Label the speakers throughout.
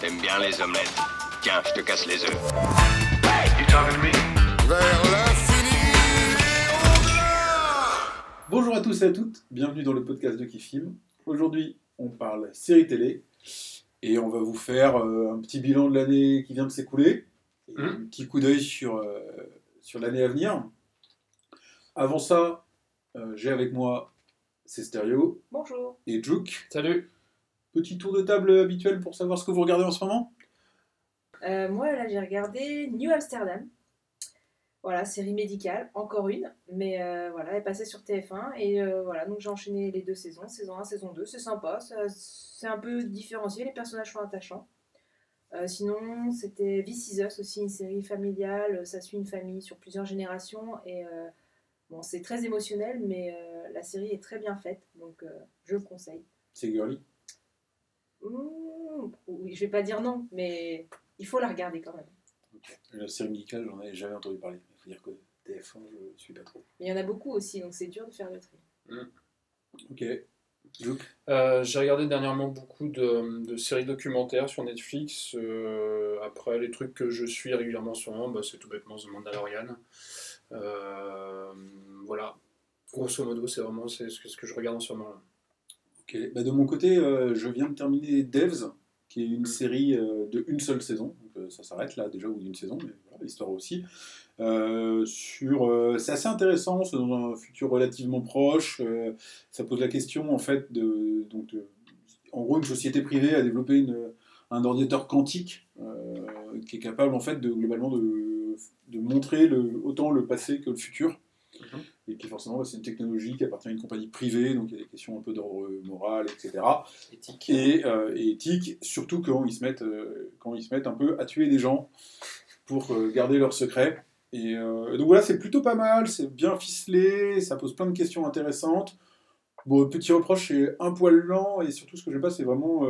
Speaker 1: T'aimes bien les omelettes. Tiens, je te casse les œufs.
Speaker 2: Vers l'infini
Speaker 3: Bonjour à tous et à toutes, bienvenue dans le podcast de Kifim. Aujourd'hui, on parle série télé et on va vous faire euh, un petit bilan de l'année qui vient de s'écouler,
Speaker 4: Mhm.
Speaker 3: un petit coup d'œil sur, euh, sur l'année à venir. Avant ça, euh, j'ai avec moi c'est Stereo
Speaker 5: Bonjour.
Speaker 3: et Juke.
Speaker 4: Salut
Speaker 3: Petit tour de table habituel pour savoir ce que vous regardez en ce moment.
Speaker 5: Euh, moi, là, j'ai regardé New Amsterdam. Voilà, série médicale, encore une, mais euh, voilà, elle est passée sur TF1 et euh, voilà, donc j'ai enchaîné les deux saisons, saison 1, saison 2, c'est sympa, c'est un peu différencié, les personnages sont attachants. Euh, sinon, c'était Us aussi, une série familiale, ça suit une famille sur plusieurs générations et euh, bon, c'est très émotionnel, mais euh, la série est très bien faite, donc euh, je le conseille.
Speaker 3: C'est girly.
Speaker 5: Mmh, oui, je vais pas dire non, mais il faut la regarder quand même.
Speaker 3: La série médicale, j'en avais jamais entendu parler. Il faut dire que TF1, je suis pas trop.
Speaker 5: Mais il y en a beaucoup aussi, donc c'est dur de faire le tri.
Speaker 3: Ok. Juke.
Speaker 4: Euh, J'ai regardé dernièrement beaucoup de, de séries documentaires sur Netflix. Euh, après, les trucs que je suis régulièrement en ce moment, bah, c'est tout bêtement The Mandalorian. Euh, voilà. Grosso modo, c'est vraiment c'est ce, que, ce que je regarde en ce moment.
Speaker 3: Bah, de mon côté, euh, je viens de terminer Devs, qui est une série euh, de une seule saison. Euh, ça s'arrête là déjà, ou d'une saison, mais voilà, l'histoire aussi. C'est assez intéressant, c'est dans un futur relativement proche. ça pose la question en fait de, donc, en gros, une société privée a développé un ordinateur quantique qui est capable en fait de globalement de, montrer autant le passé que le futur. Et puis forcément, c'est une technologie qui appartient à une compagnie privée, donc il y a des questions un peu d'ordre moral, etc.
Speaker 4: Éthique.
Speaker 3: Et, euh, et éthique, surtout quand ils, se mettent, euh, quand ils se mettent un peu à tuer des gens pour euh, garder leurs secrets. Et donc voilà, c'est plutôt pas mal, c'est bien ficelé, ça pose plein de questions intéressantes. Bon, petit reproche, c'est un poil lent, et surtout ce que j'aime pas, c'est vraiment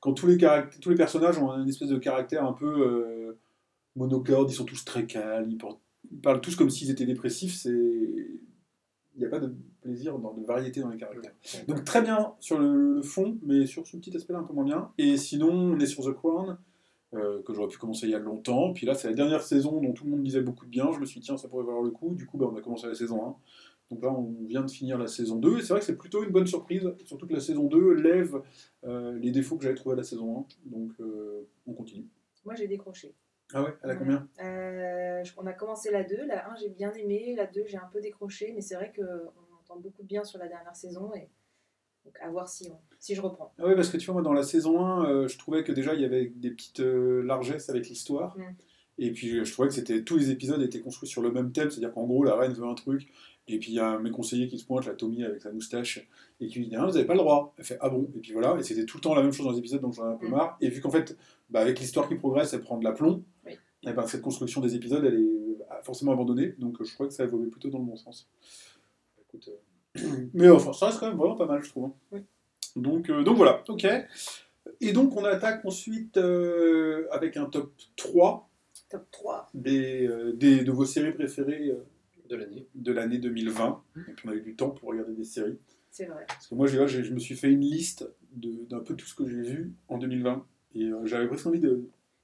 Speaker 3: quand tous les, tous les personnages ont une espèce de caractère un peu monocorde, ils sont tous très calmes, ils, portent- ils parlent tous comme s'ils étaient dépressifs, c'est... Il n'y a pas de plaisir, dans, de variété dans les caractères. Donc très bien sur le, le fond, mais sur ce petit aspect-là un peu moins bien. Et sinon, on est sur The Crown, euh, que j'aurais pu commencer il y a longtemps. Puis là, c'est la dernière saison dont tout le monde disait beaucoup de bien. Je me suis dit, tiens, ça pourrait valoir le coup. Du coup, bah, on a commencé la saison 1. Donc là, on vient de finir la saison 2. Et c'est vrai que c'est plutôt une bonne surprise, surtout que la saison 2 lève euh, les défauts que j'avais trouvés à la saison 1. Donc on continue.
Speaker 5: Moi, j'ai décroché.
Speaker 3: Ah ouais, elle a combien
Speaker 5: Euh, On a commencé la 2, la 1 j'ai bien aimé, la 2 j'ai un peu décroché, mais c'est vrai qu'on entend beaucoup de bien sur la dernière saison, et donc à voir si, on- si je reprends.
Speaker 3: Ah ouais, parce que tu vois, moi, dans la saison 1, euh, je trouvais que déjà, il y avait des petites euh, largesses avec l'histoire.
Speaker 5: Mm.
Speaker 3: Et puis, je trouvais que c'était tous les épisodes étaient construits sur le même thème, c'est-à-dire qu'en gros, la reine veut un truc, et puis il y a mes conseillers qui se pointe, la Tommy avec sa moustache, et qui lui dit Ah, vous n'avez pas le droit. Elle fait Ah bon? Et puis voilà, et c'était tout le temps la même chose dans les épisodes, donc j'en ai un peu
Speaker 5: Mm.
Speaker 3: marre. Et vu qu'en fait, bah, avec l'histoire qui progresse, elle prend de l'aplomb, Et ben, cette construction des épisodes, elle est euh, forcément abandonnée, donc euh, je crois que ça évolue plutôt dans le bon sens. Écoute, euh, Mais enfin, ça reste quand même vraiment pas mal, je trouve. hein.
Speaker 5: Oui.
Speaker 3: Donc, euh, donc voilà, ok. Et donc on attaque ensuite euh, avec un top 3
Speaker 5: Top 3.
Speaker 3: des, euh, des, de vos séries préférées euh,
Speaker 4: De l'année.
Speaker 3: de l'année 2020. Et puis on a eu du temps pour regarder des séries.
Speaker 5: C'est vrai.
Speaker 3: Parce que moi, j'ai- j'ai- je me suis fait une liste d'un peu tout ce que j'ai vu en 2020. Et euh, j'avais presque envie de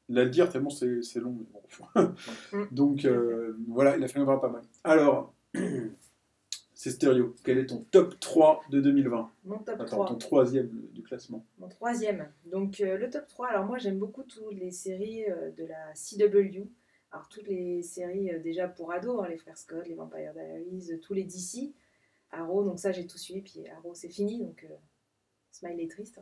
Speaker 3: la dire tellement c'est long. mais bon. Donc euh, voilà, il a fallu en avoir pas mal. Alors, c'est stéréo. Quel est ton top 3 de 2020
Speaker 5: Mon top
Speaker 3: Attends,
Speaker 5: 3.
Speaker 3: ton troisième du classement.
Speaker 5: Mon troisième. Donc euh, le top 3, alors moi j'aime beaucoup toutes les séries euh, de la CW. Alors toutes les séries déjà pour ados, hein, les frères Scott, les Vampire Diaries, tous les DC. Arrow, donc ça j'ai tout suivi, puis Arrow c'est fini, donc Smile est triste.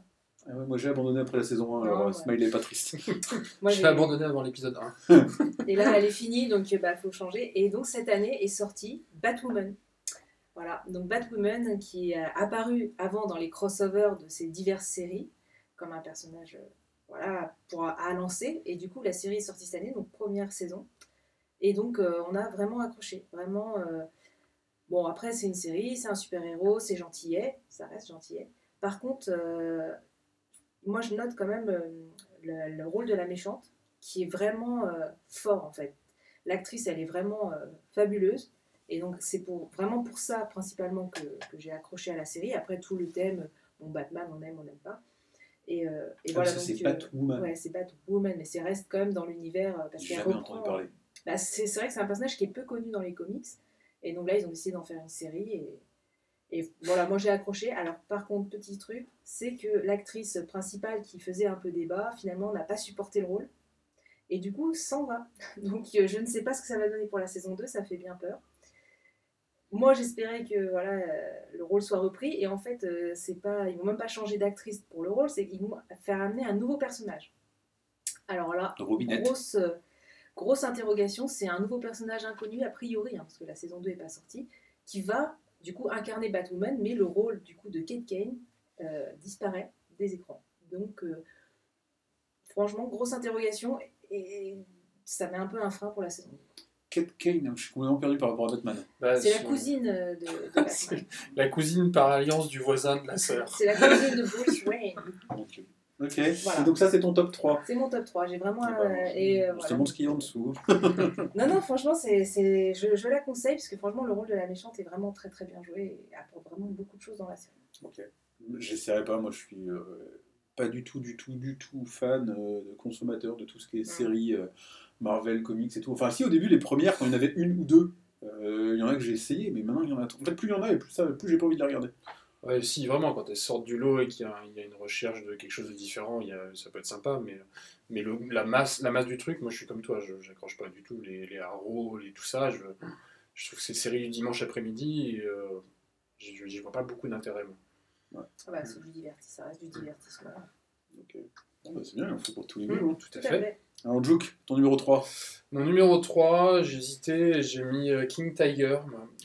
Speaker 3: Ah ouais, moi j'ai abandonné après la saison 1, alors
Speaker 5: Non,
Speaker 3: euh,
Speaker 5: ouais.
Speaker 3: Smile est pas triste.
Speaker 5: Moi,
Speaker 4: J'ai abandonné avant l'épisode 1.
Speaker 5: Et là, elle est finie, donc il bah, faut changer. Et donc cette année est sortie Batwoman. Voilà, donc Batwoman qui est apparu avant dans les crossovers de ces diverses séries, comme un personnage euh, voilà, pour, à lancer. Et du coup, la série est sortie cette année, donc première saison. Et donc, euh, on a vraiment accroché. Vraiment. euh, Bon, après, c'est une série, c'est un super-héros, c'est gentillet, ça reste gentillet. Par contre, euh, moi, je note quand même euh, le, le rôle de la méchante, qui est vraiment euh, fort, en fait. L'actrice, elle est vraiment euh, fabuleuse. Et donc, c'est pour, vraiment pour ça, principalement, que, que j'ai accroché à la série. Après, tout le thème, bon, Batman, on aime, on n'aime pas. Et, euh, et
Speaker 3: Ah,
Speaker 5: voilà,
Speaker 3: ça, c'est Batwoman.
Speaker 5: Ouais, c'est Batwoman, mais c'est reste quand même dans l'univers euh, parce qu'elle reprend.
Speaker 3: entendu parler.
Speaker 5: Bah, c'est c'est vrai que c'est un personnage qui est peu connu dans les comics. Et donc là, ils ont décidé d'en faire une série. Et, et voilà, moi j'ai accroché. Alors, par contre, petit truc, c'est que l'actrice principale qui faisait un peu débat, finalement, n'a pas supporté le rôle. Et du coup, s'en va. Donc, euh, je ne sais pas ce que ça va donner pour la saison 2, ça fait bien peur. Moi, j'espérais que voilà, euh, le rôle soit repris. Et en fait, euh, c'est pas, ils vont même pas changer d'actrice pour le rôle, c'est qu'ils vont faire amener un nouveau personnage. Alors là,
Speaker 3: Robinette.
Speaker 5: grosse, grosse interrogation, c'est un nouveau personnage inconnu a priori, hein, parce que la saison 2 n'est pas sortie, qui va du coup incarner Batwoman, mais le rôle du coup de Kate Kane euh, disparaît des écrans. Donc euh, franchement, grosse interrogation et ça met un peu un frein pour la saison 2.
Speaker 3: Kate Kane, hein, je suis complètement perdu par rapport à Batman.
Speaker 4: Bah,
Speaker 5: C'est la cousine euh, de, de Batman.
Speaker 4: La cousine par alliance du voisin de la sœur.
Speaker 5: C'est la cousine de Bruce Wayne.
Speaker 3: Ok. Ok.
Speaker 5: Voilà.
Speaker 3: Donc ça, c'est ton top 3.
Speaker 5: C'est mon top 3. J'ai vraiment. Euh,
Speaker 3: bah,
Speaker 5: et, euh,
Speaker 3: se
Speaker 5: voilà.
Speaker 3: demande ce qu'il y a en dessous.
Speaker 5: Non, non, franchement, c'est, c'est, je, je la conseille parce que franchement, le rôle de la méchante est vraiment très très bien joué et apporte vraiment beaucoup de choses dans la série.
Speaker 3: Ok. J'essaierai pas, moi je suis euh, pas du tout, du tout, du tout fan euh, de consommateur de tout ce qui est séries euh, Marvel, comics et tout. Enfin, si au début, les premières, quand il y en avait une ou deux, euh, il y en a que j'ai essayé, mais maintenant il y en a. En fait, plus il y en a et plus, ça, plus j'ai pas envie de les regarder.
Speaker 4: Ouais, si, vraiment, quand elles sortent du lot et qu'il y, a il y a une recherche de quelque chose de différent, il y a- ça peut être sympa, mais, mais le- la, masse, la masse du truc, moi je suis comme toi, je j'accroche pas du tout les, les Arrow, les, tout ça. Je, je trouve que c'est série du dimanche après-midi et euh, j'y j'y vois pas beaucoup d'intérêt. moi.
Speaker 5: Ah bah, c'est du divertissement, ça reste du divertissement.
Speaker 3: Ok. Bon, bah, c'est bien, il en faut pour tous les goûts. hein.
Speaker 4: Tout à
Speaker 5: Tout à
Speaker 4: fait.
Speaker 3: Alors, Jouk, ton numéro 3.
Speaker 4: Mon numéro 3, j'ai hésité, j'ai mis euh, King Tiger,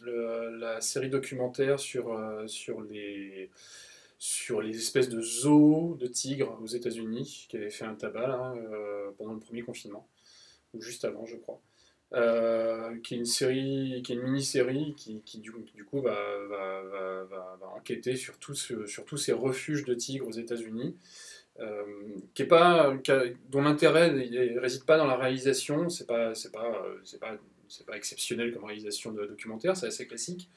Speaker 4: la série documentaire sur, euh, sur, les, sur les espèces de zoos de tigres aux États-Unis, qui avait fait un tabac euh, pendant le premier confinement, ou juste avant, je crois. Qui est une série, qui est une mini-série qui, qui, du, coup va, va, va, enquêter sur, sur tous ces refuges de tigres aux États-Unis qui est pas, dont l'intérêt ne réside pas dans la réalisation, c'est pas, c'est pas, euh, c'est pas, pas exceptionnel comme réalisation de documentaire, c'est assez classique,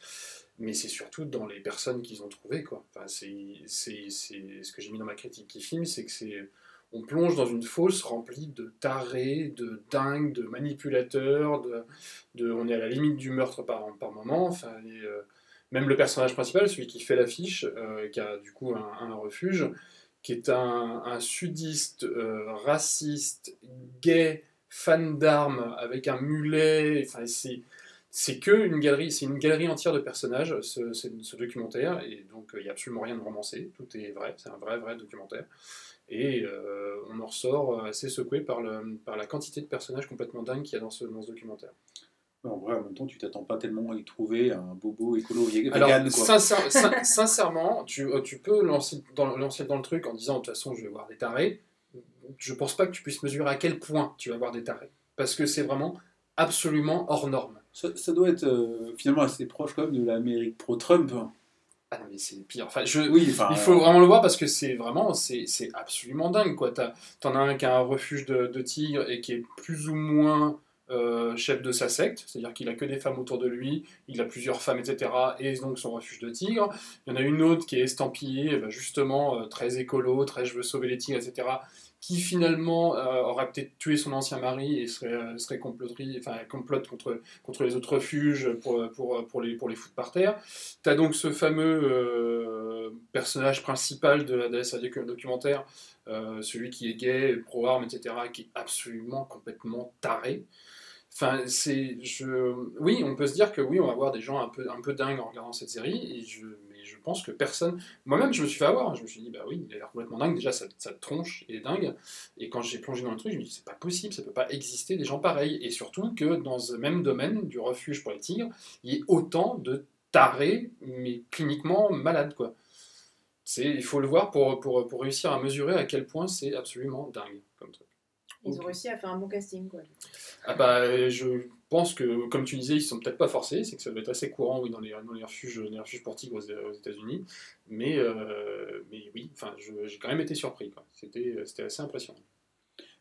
Speaker 4: mais c'est surtout dans les personnes qu'ils ont trouvées quoi. Enfin, c'est, ce que j'ai mis dans ma critique qui filme, c'est que c'est, on plonge dans une fosse remplie de tarés, de dingues, de manipulateurs, de, on est à la limite du meurtre par, par moment. Enfin, euh, même le personnage principal, celui qui fait l'affiche, euh, qui a du coup un refuge, qui est un, sudiste, euh, raciste, gay, fan d'armes, avec un mulet. Enfin, c'est c'est que une galerie, c'est une galerie entière de personnages, ce documentaire, et donc euh, il n'y a absolument rien de romancé, tout est vrai, c'est un vrai, vrai documentaire. Et euh, on en ressort assez secoué par, le, par la quantité de personnages complètement dingues qu'il y a dans ce, dans ce documentaire.
Speaker 3: En vrai, en même temps, tu t'attends pas tellement à y trouver un bobo écolo vegan,
Speaker 4: Alors,
Speaker 3: quoi.
Speaker 4: sincère- sin- sincèrement, tu, euh, tu peux lancer dans, lancer dans le truc en disant de toute façon je vais voir des tarés. Je pense pas que tu puisses mesurer à quel point tu vas voir des tarés. Parce que c'est vraiment absolument hors norme.
Speaker 3: Ça, ça doit être euh, finalement assez proche quand même de l'Amérique pro-Trump. hein.
Speaker 4: Ah non, mais c'est pire. Enfin, je,
Speaker 3: Oui, enfin.
Speaker 4: il faut
Speaker 3: euh,
Speaker 4: vraiment le voir parce que c'est vraiment, c'est absolument dingue. T'en as un qui a un refuge de, de tigres et qui est plus ou moins euh, chef de sa secte, c'est-à-dire qu'il a que des femmes autour de lui, il a plusieurs femmes, etc. Et donc son refuge de tigres. Il y en a une autre qui est estampillée, eh ben, justement, euh, très écolo, très je veux sauver les tigres, etc. Qui finalement euh, aurait peut-être tué son ancien mari et serait, euh, serait comploterie, enfin, complote contre, contre les autres refuges pour, pour, pour, les, pour les foutre par terre. T'as donc ce fameux personnage principal de la, de la documentaire, celui qui est gay, pro-armes, etc., qui est absolument complètement taré. Enfin, c'est, je, oui, on peut se dire que oui, on va voir des gens un peu, un dingues en regardant cette série, mais je pense que personne, moi-même, je me suis fait avoir. Je me suis dit, bah oui, il a l'air complètement dingue. Déjà, sa, sa tronche est dingue. Et quand j'ai plongé dans le truc, je me dis, c'est pas possible, ça peut pas exister des gens pareils. Et surtout que dans ce même domaine du refuge pour les tigres, il y ait autant de tarés, mais cliniquement malades, quoi. C'est, il faut le voir pour réussir à mesurer à quel point c'est absolument dingue
Speaker 5: Ils ont réussi à faire un bon casting, quoi.
Speaker 4: Ah bah, je pense que, comme tu disais, ils sont peut-être pas forcés, c'est que ça doit être assez courant oui, dans, les, dans les refuges, les refuges pour tigres aux, aux États-Unis. Mais, euh, mais oui, enfin, je- j'ai quand même été surpris. quoi. C'était c'était assez impressionnant.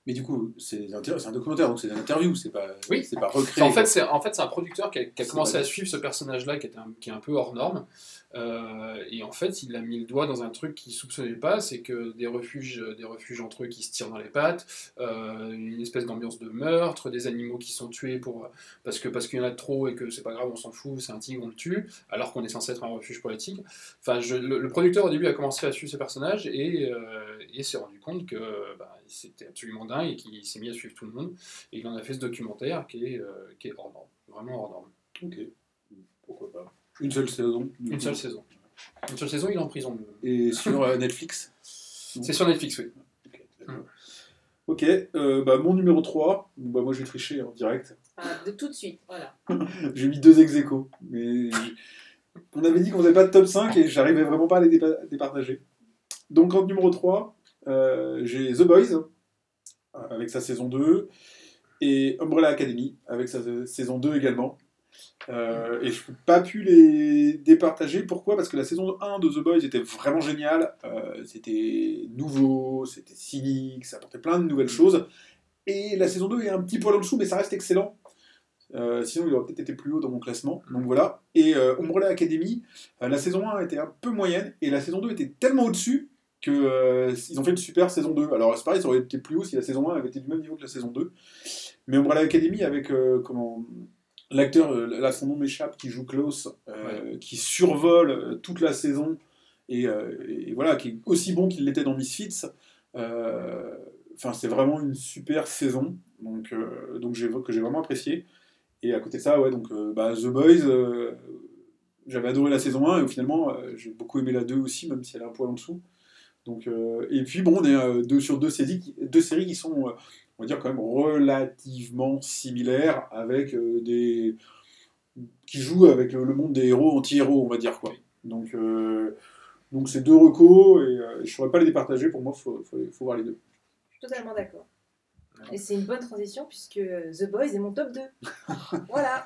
Speaker 3: Mais du coup, c'est un documentaire, donc c'est des interviews, c'est pas,
Speaker 4: Oui.
Speaker 3: c'est pas recréé.
Speaker 4: En fait, c'est en fait, c'est un producteur qui a, qui a
Speaker 3: C'est
Speaker 4: commencé à suivre ce personnage-là, qui, qui est un peu hors norme. Euh, et en fait, il a mis le doigt dans un truc qu'il soupçonnait pas, c'est que des refuges, des refuges entre eux qui se tirent dans les pattes, euh, une espèce d'ambiance de meurtre, des animaux qui sont tués pour parce que parce qu'il y en a trop et que c'est pas grave, on s'en fout, c'est un tigre, on le tue, alors qu'on est censé être un refuge pour les tigres. Enfin, je- le, le producteur au début a commencé à suivre ce personnage et, euh, et s'est rendu compte que bah, c'était absolument dingue et qu'il s'est mis à suivre tout le monde. Et il en a fait ce documentaire qui est, euh, qui est hors norme, vraiment hors norme.
Speaker 3: Ok, pourquoi pas. Une seule saison.
Speaker 4: Une seule saison. Une seule saison, il est en prison.
Speaker 3: Et sur euh, Netflix
Speaker 4: C'est sur Netflix, oui.
Speaker 3: Ok. Ok, euh, bah, mon numéro 3, bah, moi j'ai triché en direct.
Speaker 5: Ah, de tout de suite, voilà.
Speaker 3: J'ai mis deux ex aequo, mais on avait dit qu'on faisait pas de top 5 et j'arrivais vraiment pas à les dépa- départager. Donc en numéro 3, euh, j'ai The Boys, euh, avec sa saison 2, et Umbrella Academy, avec sa saison 2 également. Euh, et je n'ai pas pu les départager. Pourquoi? Parce que la saison 1 de The Boys était vraiment géniale. Euh, c'était nouveau, c'était cynique, ça apportait plein de nouvelles choses. Et la saison 2 est un petit poil en dessous, mais ça reste excellent. Euh, sinon, il aurait peut-être été plus haut dans mon classement. Donc voilà. Et euh, Umbrella Academy, euh, la saison 1 était un peu moyenne, et la saison 2 était tellement au-dessus que euh, ont fait une super saison 2. Alors c'est pareil, ça aurait été plus haut si la saison 1 avait été du même niveau que la saison 2. Mais Umbrella Academy avec euh, comment l'acteur, euh, là son nom m'échappe, qui joue Klaus, qui survole toute la saison et, et voilà, qui est aussi bon qu'il l'était dans Misfits. Enfin, c'est vraiment une super saison, donc, donc j'ai, que j'ai vraiment apprécié. Et à côté de ça, ouais, donc bah, The Boys, j'avais adoré la saison 1 et finalement euh, j'ai beaucoup aimé la 2 aussi, même si elle est un poil en dessous. Donc, euh, et puis bon, on est euh, deux sur deux séries, qui- sont, euh, on va dire, quand même relativement similaires, avec des. qui jouent avec le, monde des héros anti-héros, on va dire quoi. Donc, donc c'est deux recos et je ne saurais pas les départager, pour moi, il faut, faut, faut voir les deux.
Speaker 5: Je suis totalement d'accord. Et c'est une bonne transition puisque The Boys est mon top 2. voilà.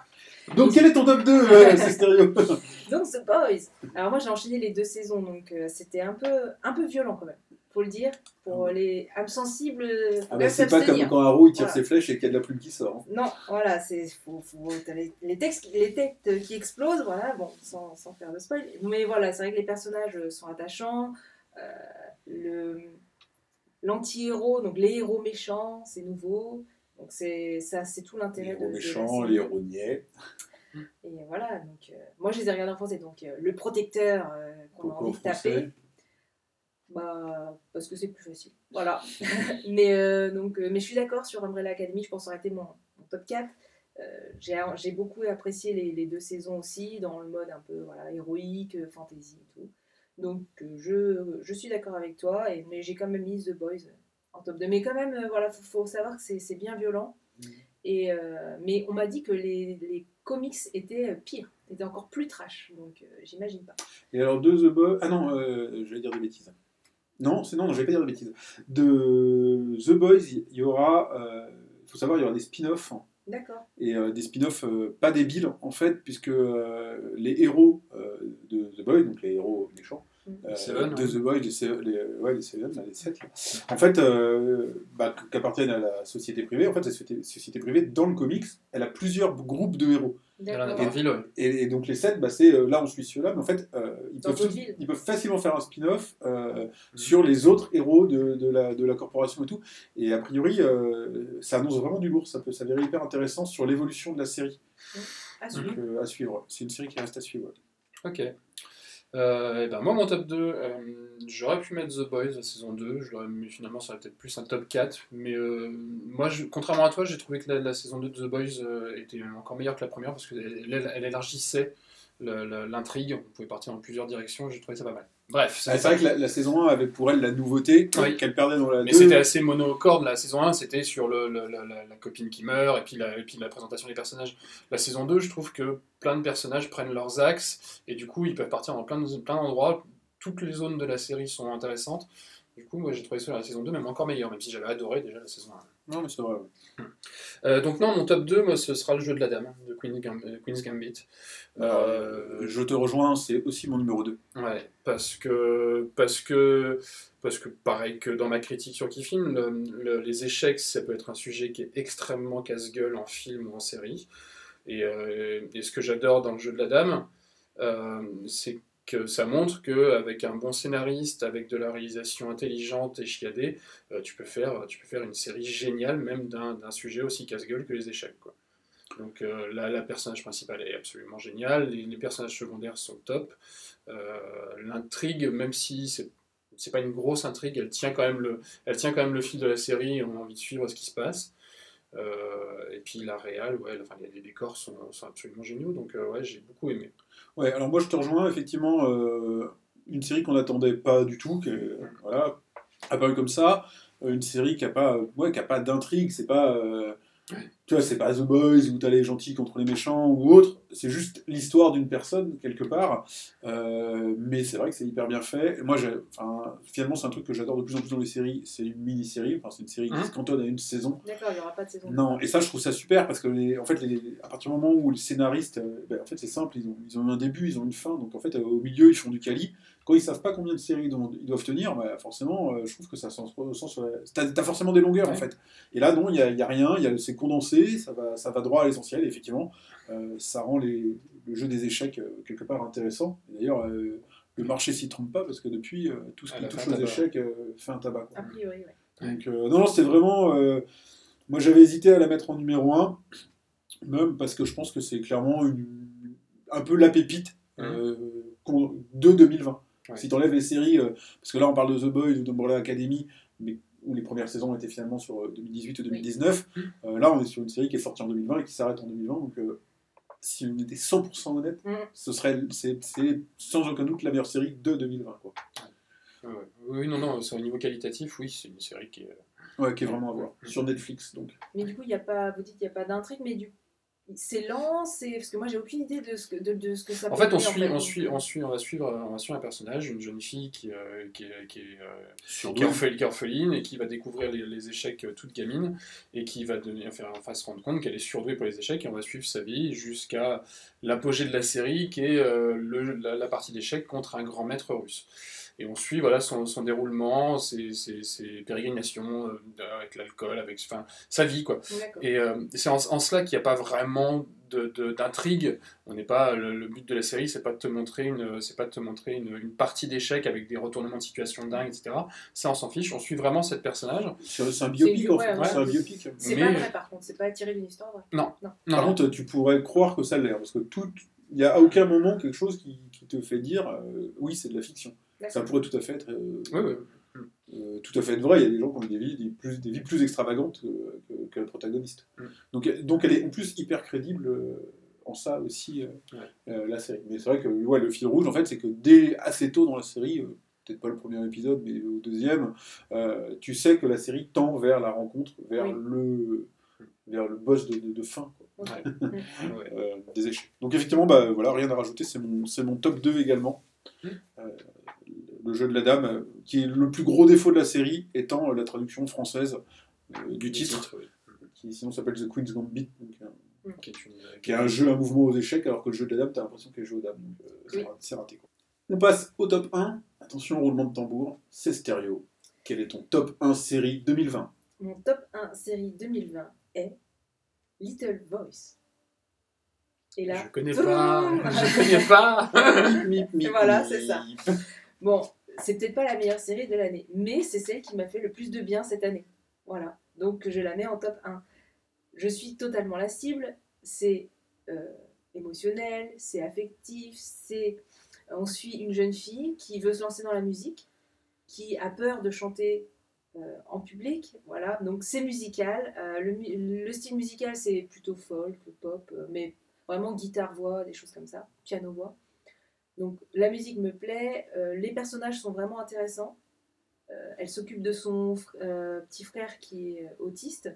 Speaker 3: Donc, quel est ton top 2, euh, c'est stéréo
Speaker 5: Donc The Boys. Alors moi j'ai enchaîné les deux saisons, donc euh, c'était un peu, un peu violent quand même. Faut le dire. Pour les âmes sensibles, faut
Speaker 3: ah bah, C'est pas comme quand Arrow il tire
Speaker 5: Voilà.
Speaker 3: ses flèches et qu'il y a de la plume qui sort. hein.
Speaker 5: Non, voilà, c'est faut, faut, t'as les, les textes, qui- les têtes qui explosent, voilà, bon, sans, sans faire de spoil. Mais voilà, c'est vrai que les personnages sont attachants. euh, le l'anti-héros, donc les héros méchants, c'est nouveau. Donc c'est ça, c'est tout
Speaker 3: Les
Speaker 5: l'intérêt de,
Speaker 3: héros
Speaker 5: de
Speaker 3: méchants, les héros niais.
Speaker 5: Et voilà, donc euh, moi je les ai regardés en français, donc euh, le protecteur euh, qu'on a envie
Speaker 3: en
Speaker 5: de taper. Bah, parce que c'est plus facile. Voilà. mais, euh, donc, euh, mais je suis d'accord sur Umbrella Academy, je pense que ça aurait été mon, mon top 4. Euh, j'ai, j'ai beaucoup apprécié les, les deux saisons aussi, dans le mode un peu voilà, héroïque, fantasy et tout. Donc euh, je, je suis d'accord avec toi, et, mais j'ai quand même mis The Boys en top 2. Mais quand même, euh, voilà, faut, faut savoir que c'est, bien violent.
Speaker 3: Mhm.
Speaker 5: Et, euh, mais on m'a dit que les, les comics étaient pires, étaient encore plus trash, donc euh, j'imagine pas.
Speaker 3: Et alors, de The Boys. Ah non, euh, je vais dire des bêtises. Non, c'est non, non, je vais pas dire des bêtises. De The Boys, il y aura. Il faut savoir, il y aura des spin-offs.
Speaker 5: D'accord.
Speaker 3: Et euh, des spin-offs euh, pas débiles, en fait, puisque euh, les héros euh, de The Boys, donc les héros méchants, euh,
Speaker 4: Seven,
Speaker 3: de
Speaker 4: ouais.
Speaker 3: The Boys, les, les, ouais, les Seven, là, les sept, là, en fait, euh, bah, qu'appartiennent à la société privée, en fait, la société, société privée, dans le comics, elle a plusieurs groupes de héros.
Speaker 4: Ouais.
Speaker 3: Et, et donc les 7, bah, c'est euh, là on suit ceux-là, mais en fait euh, ils, peuvent
Speaker 5: d'autres
Speaker 3: tout-
Speaker 5: villes.
Speaker 3: ils peuvent facilement faire un spin-off euh,
Speaker 4: Mhm.
Speaker 3: sur les autres héros de, de la, de la corporation et tout. Et a priori, euh, ça annonce vraiment du lourd, ça peut s'avérer hyper intéressant sur l'évolution de la série
Speaker 5: super.
Speaker 3: Donc, euh, à suivre. C'est une série qui reste à suivre.
Speaker 4: Ok. Euh, et ben moi, mon top 2, euh, j'aurais pu mettre The Boys, la saison 2, je l'aurais mis finalement, ça aurait peut-être plus un top 4, mais euh, moi, contrairement à toi, j'ai trouvé que la, saison 2 de The Boys était encore meilleure que la première parce qu'elle elle, élargissait l'intrigue, on pouvait partir dans plusieurs directions, j'ai trouvé ça pas mal. Bref,
Speaker 3: C'est vrai que la, la saison 1 avait pour elle la nouveauté
Speaker 4: Oui.
Speaker 3: qu'elle perdait dans la
Speaker 4: Mais
Speaker 3: 2.
Speaker 4: c'était assez monocorde, la saison 1, c'était sur le, le- la, la- la copine qui meurt, et puis, la, et puis la présentation des personnages. La saison 2, je trouve que plein de personnages prennent leurs axes, et du coup, ils peuvent partir dans plein, de- plein d'endroits. Toutes les zones de la série sont intéressantes. Du coup, moi j'ai trouvé ça la saison 2 même encore meilleur, même si j'avais adoré déjà la saison 1.
Speaker 3: Non, mais c'est vrai. ouais.
Speaker 4: Euh, donc non, mon top 2, moi, ce sera le jeu de la dame, de euh, Queen's Gambit.
Speaker 3: Euh, je te rejoins, c'est aussi mon numéro 2.
Speaker 4: Ouais, parce que, parce que, parce que pareil que dans ma critique sur film, le- le- les échecs, ça peut être un sujet qui est extrêmement casse-gueule en film ou en série. Et, euh, et ce que j'adore dans le jeu de la dame, c'est que ça montre qu'avec un bon scénariste, avec de la réalisation intelligente et chiadée, euh, tu, peux faire, tu peux faire une série géniale, même d'un sujet aussi casse-gueule que les échecs. Donc euh, là, la personnage principale est absolument géniale, les, personnages secondaires sont top. Euh, L'intrigue, même si c'est c'est pas une grosse intrigue, elle tient quand même le, elle tient quand même le fil de la série. On a envie de suivre ce qui se passe. Et puis la réal, ouais, enfin, les, décors sont, sont absolument géniaux, donc ouais, j'ai beaucoup aimé.
Speaker 3: Ouais, alors moi je te rejoins, effectivement, euh, une série qu'on n'attendait pas du tout, qui est, voilà, apparue comme ça, euh, une série qui n'a pas, pas d'intrigue, c'est pas, euh, tu vois, c'est pas The Boys où t'as les gentils contre les méchants ou autre, c'est juste l'histoire d'une personne quelque part, euh, mais c'est vrai que c'est hyper bien fait. Et moi, enfin, finalement, c'est un truc que j'adore de plus en plus dans les séries, c'est une mini-série, enfin, c'est une série qui
Speaker 4: Mhm.
Speaker 3: se cantonne à une saison.
Speaker 5: D'accord, il n'y aura pas de saison.
Speaker 3: Non, et ça, je trouve ça super parce que, les, en fait, les, à partir du moment où les scénaristes, euh, ben, en fait, c'est simple, ils ont, ils ont un début, ils ont une fin, donc en fait, euh, au milieu, ils font du quali. Quand ils savent pas combien de séries ils doivent, ils doivent tenir, bah, forcément, euh, je trouve que ça s'en ressent sur la... T'as t'as forcément des longueurs, en fait. Et là, non, il n'y a, y a rien, il y a- c'est condensé, ça va, ça va droit à l'essentiel, et effectivement, euh, ça rend les, le jeu des échecs euh, quelque part intéressant. Et D'ailleurs, euh, le marché s'y trompe pas parce que depuis, euh, tout ce qui touche aux échecs euh, fait un tabac. quoi.
Speaker 5: A priori, ouais.
Speaker 3: Donc, euh, non, non, c'était vraiment. euh, moi, j'avais hésité à la mettre en numéro 1, même parce que je pense que c'est clairement une, un peu la pépite euh, qu'on- de 2020.
Speaker 4: Ouais.
Speaker 3: Si tu enlèves les séries, euh, parce que là, on parle de The Boys ou d'Umbrella Academy, mais où les premières saisons étaient finalement sur euh, 2018 ou 2019, euh, là, on est sur une série qui est sortie en 2020 et qui s'arrête en 2020. Donc, euh, si on était 100% honnête,
Speaker 5: Mm.
Speaker 3: ce serait c'est, c'est sans aucun doute la meilleure série de 2020. Quoi.
Speaker 4: Ouais, ouais. Oui, non, non, c'est au niveau qualitatif, oui, c'est une série qui est.
Speaker 3: Ouais, qui est vraiment à voir. Sur Netflix, donc.
Speaker 5: Mais du coup, il y a pas, vous dites qu'il n'y a pas d'intrigue, mais du... c'est lent, c'est... Parce que moi, j'ai aucune idée de ce que, de, de ce que ça
Speaker 4: En
Speaker 5: peut
Speaker 4: fait, on
Speaker 5: être,
Speaker 4: suit, on
Speaker 5: Donc,
Speaker 4: suit,
Speaker 5: euh,
Speaker 4: on suit, on va suivre, on va suivre un personnage, une jeune fille qui, euh, qui est, qui est, euh, qui est orpheline et qui va découvrir les, les échecs euh, toute gamine et qui va devenir, faire, enfin, se rendre compte qu'elle est surdouée pour les échecs et on va suivre sa vie jusqu'à l'apogée de la série qui est euh, le- la, la partie d'échecs contre un grand maître russe. Et on suit voilà, son, son déroulement, ses, ses- ses pérégrinations euh, avec l'alcool, avec enfin, sa vie. Quoi. Et euh, c'est en, en cela qu'il n'y a pas vraiment d'intrigue. On n'est pas le, le but de la série, c'est pas de te montrer une, c'est pas de te montrer une, une partie d'échecs avec des retournements de situation dingues, etc. Ça, on s'en fiche. On suit vraiment cette personnage.
Speaker 3: C'est un biopic
Speaker 5: C'est-
Speaker 3: en
Speaker 5: ouais,
Speaker 3: fait.
Speaker 5: ouais.
Speaker 3: C'est un biopic.
Speaker 5: C'est
Speaker 4: mais-
Speaker 5: pas vrai, par contre, c'est pas tiré d'une histoire vraie.
Speaker 4: Non,
Speaker 3: Par
Speaker 4: non.
Speaker 3: contre, tu pourrais croire que ça l'est, parce que tout, il n'y a à aucun moment quelque chose qui, qui te fait dire euh, oui, c'est de la fiction. Ça pourrait tout à fait être, euh,
Speaker 4: Oui, oui.
Speaker 3: euh, tout à fait être vrai. Il y a des gens qui ont des vies, des plus, des vies plus extravagantes que, que- que le protagoniste.
Speaker 4: Mm.
Speaker 3: Donc, euh, donc elle est en plus hyper crédible euh, en ça aussi, euh,
Speaker 4: Ouais.
Speaker 3: euh, la série. Mais c'est vrai que ouais, le fil rouge, en fait, c'est que dès assez tôt dans la série, euh, peut-être pas le premier épisode, mais au deuxième, euh, tu sais que la série tend vers la rencontre, vers,
Speaker 5: Oui.
Speaker 3: le, vers le boss de, de- de fin. quoi
Speaker 5: Ok.
Speaker 4: Ouais.
Speaker 3: euh, des échecs. Donc effectivement, bah, voilà, rien à rajouter, c'est mon, c'est mon top 2 également.
Speaker 4: Mm.
Speaker 3: Euh, le jeu de la dame, qui est le plus gros défaut de la série, étant euh, la traduction française euh, du titre,
Speaker 4: oui.
Speaker 3: qui sinon s'appelle The Queen's Gambit, donc, euh,
Speaker 4: Qui est, une,
Speaker 3: qui est un jeu, un mouvement aux échecs, alors que le jeu de la dame, t'as l'impression qu'elle joue aux dames. Donc, euh, c'est raté. Quoi. On passe au top 1. Attention, roulement de tambour, c'est stéréo. Quel est ton top 1 série 2020
Speaker 5: Mon top 1 série 2020 est Little Voice. Et là,
Speaker 4: Je connais pas. Je connais pas.
Speaker 3: Mip, mip,
Speaker 5: Voilà, c'est ça. Bon, c'est peut-être pas la meilleure série de l'année, mais c'est celle qui m'a fait le plus de bien cette année. Voilà, donc je la mets en top 1. Je suis totalement la cible, c'est euh, émotionnel, c'est affectif, c'est... On suit une jeune fille qui veut se lancer dans la musique, qui a peur de chanter euh, en public, voilà, donc c'est musical. Euh, le, le style musical, c'est plutôt folk, pop, mais vraiment guitare-voix, des choses comme ça, piano-voix. Donc la musique me plaît, euh, les personnages sont vraiment intéressants. Euh, elle s'occupe de son euh, petit frère qui est autiste.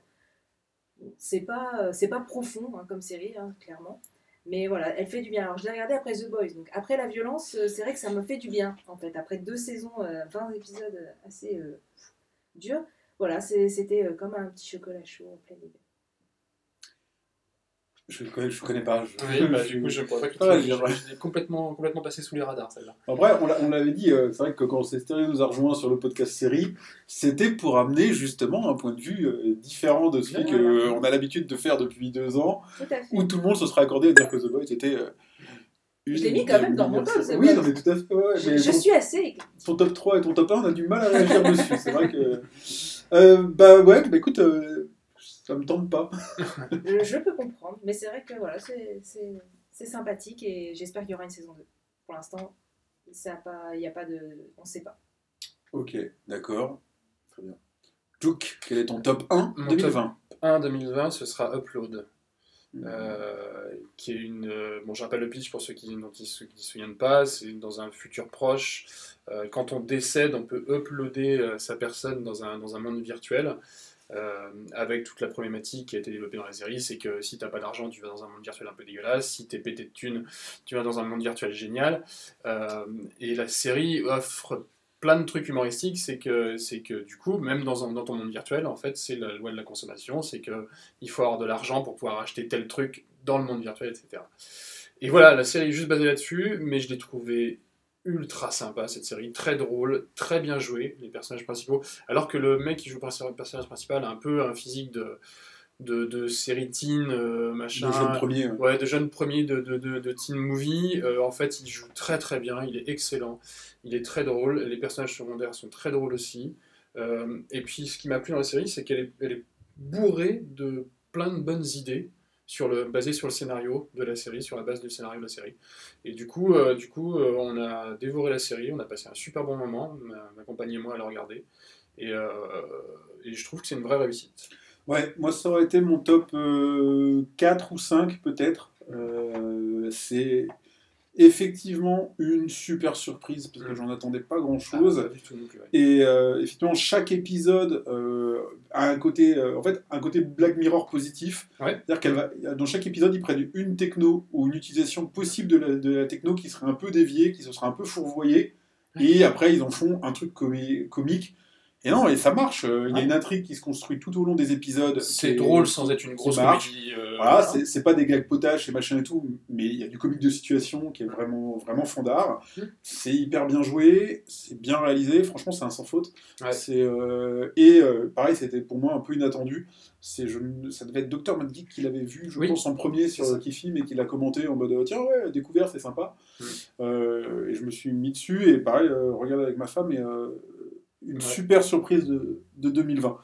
Speaker 5: C'est pas, profond hein, comme série, hein, clairement. Mais voilà, elle fait du bien. Alors, je l'ai regardée après The Boys. Donc, après la violence, c'est vrai que ça me fait du bien, en fait. Après deux saisons, euh, 20 épisodes assez durs, voilà, c'était comme un petit chocolat chaud en plein hiver.
Speaker 3: Je connais, je connais pas. je-
Speaker 4: Oui, bah, du coup, je ne pourrais pas
Speaker 3: Ah,
Speaker 4: critiquer.
Speaker 3: je-
Speaker 4: complètement, complètement passé sous les radars, celle-là.
Speaker 3: Après, on l'a- on l'avait dit, euh, c'est vrai que quand Stéréo nous a rejoint sur le podcast série, c'était pour amener justement un point de vue euh, différent de celui qu'on a l'habitude de faire depuis deux ans,
Speaker 5: Tout
Speaker 3: où tout le monde se sera accordé à dire que The Boys était. euh, une
Speaker 5: Je l'ai mis quand même dans mon top,
Speaker 3: Oui, non, mais tout à fait. ouais,
Speaker 5: Je,
Speaker 3: mais
Speaker 5: je
Speaker 3: ton-
Speaker 5: suis assez.
Speaker 3: ton top 3 et ton top 1, on a du mal à réagir dessus. C'est vrai que. Euh, bah ouais, bah écoute, euh, ça me tente pas.
Speaker 5: Je, peux comprendre, mais c'est vrai que voilà, c'est- sympathique et j'espère qu'il y aura une saison 2. Pour l'instant, ça a pas- il n'y a pas de. On ne sait pas.
Speaker 3: Ok, d'accord. Très bien. Jouk, quel est ton top 1
Speaker 4: Mon
Speaker 3: 2020
Speaker 4: 1 2020, ce sera Upload. euh, qui est une. euh, bon, je rappelle le pitch pour ceux qui qui se souviennent pas. C'est dans un futur proche. euh, quand on décède, on peut uploader euh, sa personne dans un, dans un monde virtuel. Euh, avec toute la problématique qui a été développée dans la série, c'est que si t'as pas d'argent, tu vas dans un monde virtuel un peu dégueulasse. Si t'es pété de thunes, tu vas dans un monde virtuel génial. Euh, et la série offre plein de trucs humoristiques, c'est que, c'est que du coup, même dans, ton monde virtuel, en fait, c'est la loi de la consommation, c'est que il faut avoir de l'argent pour pouvoir acheter tel truc dans le monde virtuel, etc. Et voilà, la série est juste basée là-dessus, mais je l'ai trouvée ultra sympa cette série, très drôle, très bien jouée, les personnages principaux, alors que le mec qui joue le personnage principal a un peu un physique de, de, de série teen, euh, machin.
Speaker 3: Le jeune premier. ouais.
Speaker 4: Ouais, de jeunes premiers de, de, de, de teen movie. Euh, en fait, il joue très très bien, il est excellent, il est très drôle, les personnages secondaires sont très drôles aussi. Euh, et puis, ce qui m'a plu dans la série, c'est qu'elle est, elle est bourrée de plein de bonnes idées sur le, basées sur le scénario de la série, sur la base du scénario de la série. Et du coup, euh, du coup euh, on a dévoré la série, on a passé un super bon moment, ma, ma compagne et moi à la regarder. Et, euh, et je trouve que c'est une vraie réussite.
Speaker 3: Ouais, moi ça aurait été mon top euh, 4 ou 5 peut-être. C'est effectivement une super surprise parce que
Speaker 4: Mm.
Speaker 3: j'en attendais pas grand chose.
Speaker 4: Ah, tout plus, ouais.
Speaker 3: Et euh, effectivement, chaque épisode euh, a un côté, euh, en fait, un côté Black Mirror positif.
Speaker 4: Ouais.
Speaker 3: C'est-à-dire qu'elle va, dans chaque épisode, ils prennent une techno ou une utilisation possible de la, de la techno qui serait un peu déviée, qui se serait un peu fourvoyée. Et après, ils en font un truc comi- comique. Et non, et ça marche. Euh, Il y a une intrigue qui se construit tout au long des épisodes.
Speaker 4: C'est
Speaker 3: est-
Speaker 4: drôle sans être une grosse comédie. euh,
Speaker 3: Voilà, c'est- c'est pas des gags potaches et machin et tout, mais il y a du comique de situation qui est vraiment, vraiment fondard.
Speaker 4: Mm.
Speaker 3: C'est hyper bien joué, c'est bien réalisé, franchement, c'est un sans faute.
Speaker 4: Ouais.
Speaker 3: C'est, euh, et euh, pareil, c'était pour moi un peu inattendu. C'est, ça devait être Dr. Madgeek qui l'avait vu, je
Speaker 4: Oui.
Speaker 3: pense, en premier sur. Kifi, mais qui l'a commenté en mode tiens, ouais, découvert, c'est sympa.
Speaker 4: Mm.
Speaker 3: Et je me suis mis dessus, et pareil, regarde avec ma femme, et une
Speaker 4: Ouais.
Speaker 3: super surprise de, de 2020.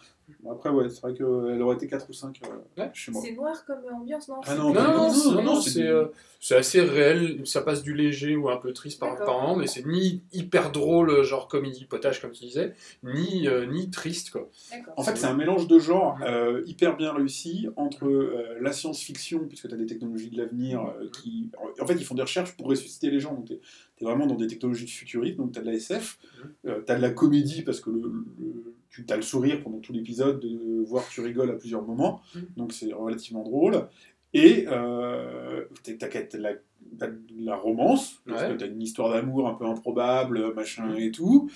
Speaker 3: Après, ouais, c'est vrai qu'elle aurait été 4 ou 5 euh,
Speaker 4: Ouais.
Speaker 3: chez moi.
Speaker 5: C'est noir comme ambiance, non?
Speaker 3: Ah non,
Speaker 4: Non, non,
Speaker 3: non,
Speaker 4: non,
Speaker 3: non,
Speaker 4: c'est
Speaker 3: c'est du-
Speaker 4: euh, c'est assez réel, ça passe du léger ou un peu triste par, moment, mais c'est ni hyper drôle, genre comédie potage comme tu disais, ni, euh, ni triste quoi.
Speaker 3: En fait, c'est un mélange de genres euh, hyper bien réussi entre euh, la science-fiction, puisque tu as des technologies de l'avenir euh, qui. En fait, ils font des recherches pour ressusciter les gens. Donc, tu es, vraiment dans des technologies futuristes, donc tu as de la SF, tu as de la comédie, parce que le, le- tu as le sourire pendant tout l'épisode, de voir que tu rigoles à plusieurs moments,
Speaker 4: Mhm.
Speaker 3: donc c'est relativement drôle. Et euh, tu as, la, t'as la romance, parce
Speaker 4: Ouais.
Speaker 3: que tu as une histoire d'amour un peu improbable, machin
Speaker 4: Mhm.
Speaker 3: et tout,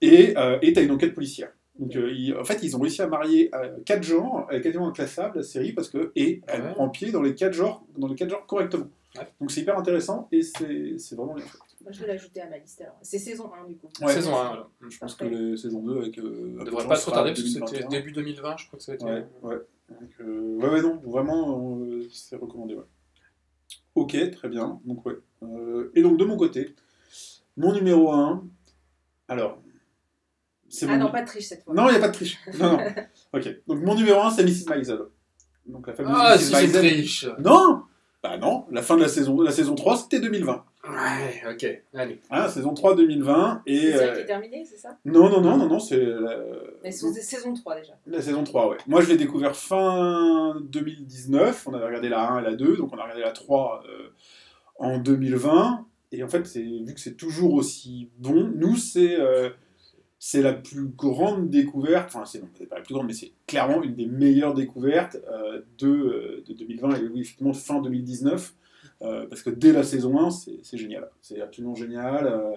Speaker 3: et tu as une enquête policière. Donc, euh, ils- en fait, ils ont réussi à marier euh, quatre genres, elle est quasiment inclassable la série, parce que et elle
Speaker 4: Ouais.
Speaker 3: prend pied dans les quatre genres, dans les quatre genres correctement.
Speaker 4: Ouais.
Speaker 3: Donc c'est hyper intéressant et c'est vraiment bien fait.
Speaker 5: Moi, je vais l'ajouter à ma liste alors. C'est saison 1 du coup.
Speaker 3: Ouais.
Speaker 4: Saison 1, voilà.
Speaker 3: Je pense que les saison 2 avec. Euh,
Speaker 4: On devrait pas trop tarder parce que
Speaker 3: 2021.
Speaker 4: c'était début 2020, je crois que ça a été.
Speaker 3: Ouais, ouais. Donc, euh, ouais, ouais, non, vraiment, euh, c'est recommandé. Ouais. Ok, très bien. Donc, ouais. Euh, et donc, de mon côté, mon numéro 1. Alors.
Speaker 5: Ah
Speaker 3: mon-
Speaker 5: non, pas de triche cette fois.
Speaker 3: Non, il n'y a pas de triche. Non, non. ok. Donc, mon numéro 1, c'est Mrs. Maisel. Donc, la fameuse
Speaker 4: Ah,
Speaker 3: Mrs.
Speaker 4: si
Speaker 3: Maisel.
Speaker 4: triche
Speaker 3: Non Bah non, la fin de la saison, la saison 3, c'était 2020.
Speaker 4: Ouais, ok, allez.
Speaker 3: Hein, saison 3, 2020. Et,
Speaker 5: C'est celle
Speaker 3: euh,
Speaker 5: qui est terminée, c'est ça?
Speaker 3: Non, non, non, non, non, c'est la,
Speaker 5: Mais c'est saison 3 déjà.
Speaker 3: la saison 3, ouais. Moi, je l'ai découvert fin 2019. On avait regardé la 1 et la 2, donc on a regardé la 3 euh, en 2020. Et en fait, c'est- vu que c'est toujours aussi bon, nous, c'est euh, c'est la plus grande découverte. Enfin, c'est non, pas la plus grande, mais c'est clairement une des meilleures découvertes euh, de, euh, de 2020 et oui, effectivement, fin 2019. Euh, parce que dès la saison 1, c'est génial. C'est absolument génial. euh,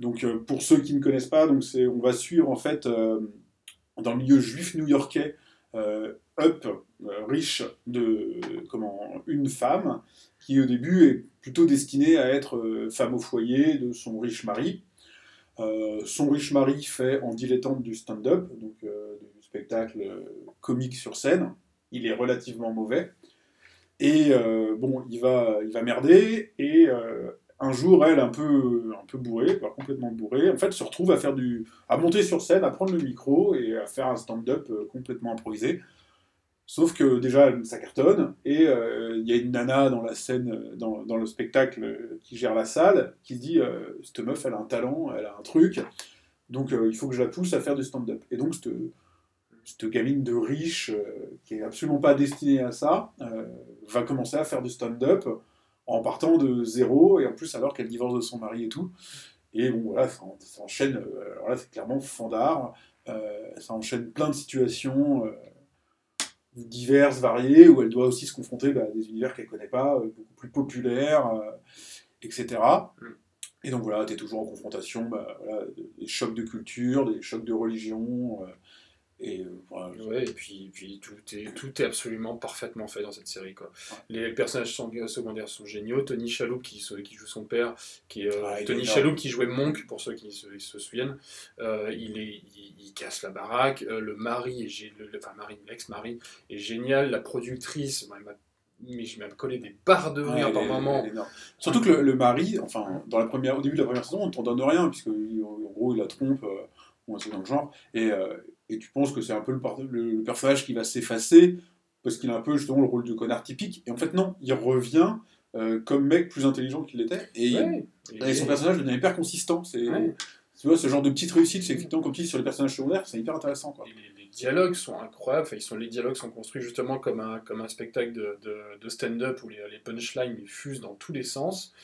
Speaker 3: donc, euh, pour ceux qui ne connaissent pas, donc on va suivre en fait dans le milieu juif new-yorkais, Up, riche de comment, une femme qui au début est plutôt destinée à être femme au foyer de son riche mari. Son riche mari fait en dilettante du stand-up, donc du spectacle comique sur scène. Il est relativement mauvais. Et euh, bon, il va, il va merder. Et euh, un jour, elle, un peu, un peu bourrée, pas complètement bourrée, en fait, se retrouve à faire du, à monter sur scène, à prendre le micro et à faire un stand-up euh, complètement improvisé. Sauf que déjà, ça cartonne, et il y a une nana dans la scène, dans, dans le spectacle, qui gère la salle, qui dit Cette meuf, elle a un talent, elle a un truc, donc il faut que je la pousse à faire du stand-up. Et donc, cette, cette gamine de riche, euh, qui est absolument pas destinée à ça, euh, va commencer à faire du stand-up en partant de zéro, et en plus, alors qu'elle divorce de son mari et tout. Et bon, voilà, ça, en- ça enchaîne, euh, alors là, c'est clairement fandard, ça enchaîne plein de situations. diverses, variées, où elle doit aussi se confronter bah, à des univers qu'elle connaît pas, beaucoup plus populaires, etc. Et donc voilà, tu es toujours en confrontation, bah, voilà, des chocs de culture, des chocs de religion, et euh, voilà.
Speaker 4: Ouais, et puis, puis tout, est, tout est absolument parfaitement fait dans cette série. Quoi. Les personnages sont- secondaires sont géniaux. Tony Shalhoub qui, qui joue son père, qui est, euh,
Speaker 3: Ah,
Speaker 4: Tony. Shalhoub qui jouait Monk, pour ceux qui se, souviennent, euh, il, est, il, il casse la baraque. Euh, le mari, est le, enfin mari, l'ex-mari, est génial. La productrice, moi, elle m'a- mais je m'ai collé des barres de rire
Speaker 3: elle
Speaker 4: par moment.
Speaker 3: Surtout que le, le mari, enfin, dans la première, au début de la première saison, on ne t'en donne rien, puisque en gros, il la trompe, euh, ou un truc dans le genre, et, euh, et tu penses que c'est un peu le, le- le personnage qui va s'effacer, parce qu'il a un peu justement le rôle de connard typique, et en fait, non, il revient euh, comme mec plus intelligent qu'il l'était, et,
Speaker 4: Ouais.
Speaker 3: et son personnage devient hyper consistant. C'est,
Speaker 4: Ouais.
Speaker 3: Tu vois, ce genre de petite réussite, c'est effectivement, comme tu dis, sur les personnages secondaires, c'est hyper intéressant. Quoi.
Speaker 4: Les, les dialogues sont incroyables. Enfin, ils sont, les dialogues sont construits justement comme un, comme un spectacle de, de, de stand-up où les, les punchlines fusent dans tous les sens.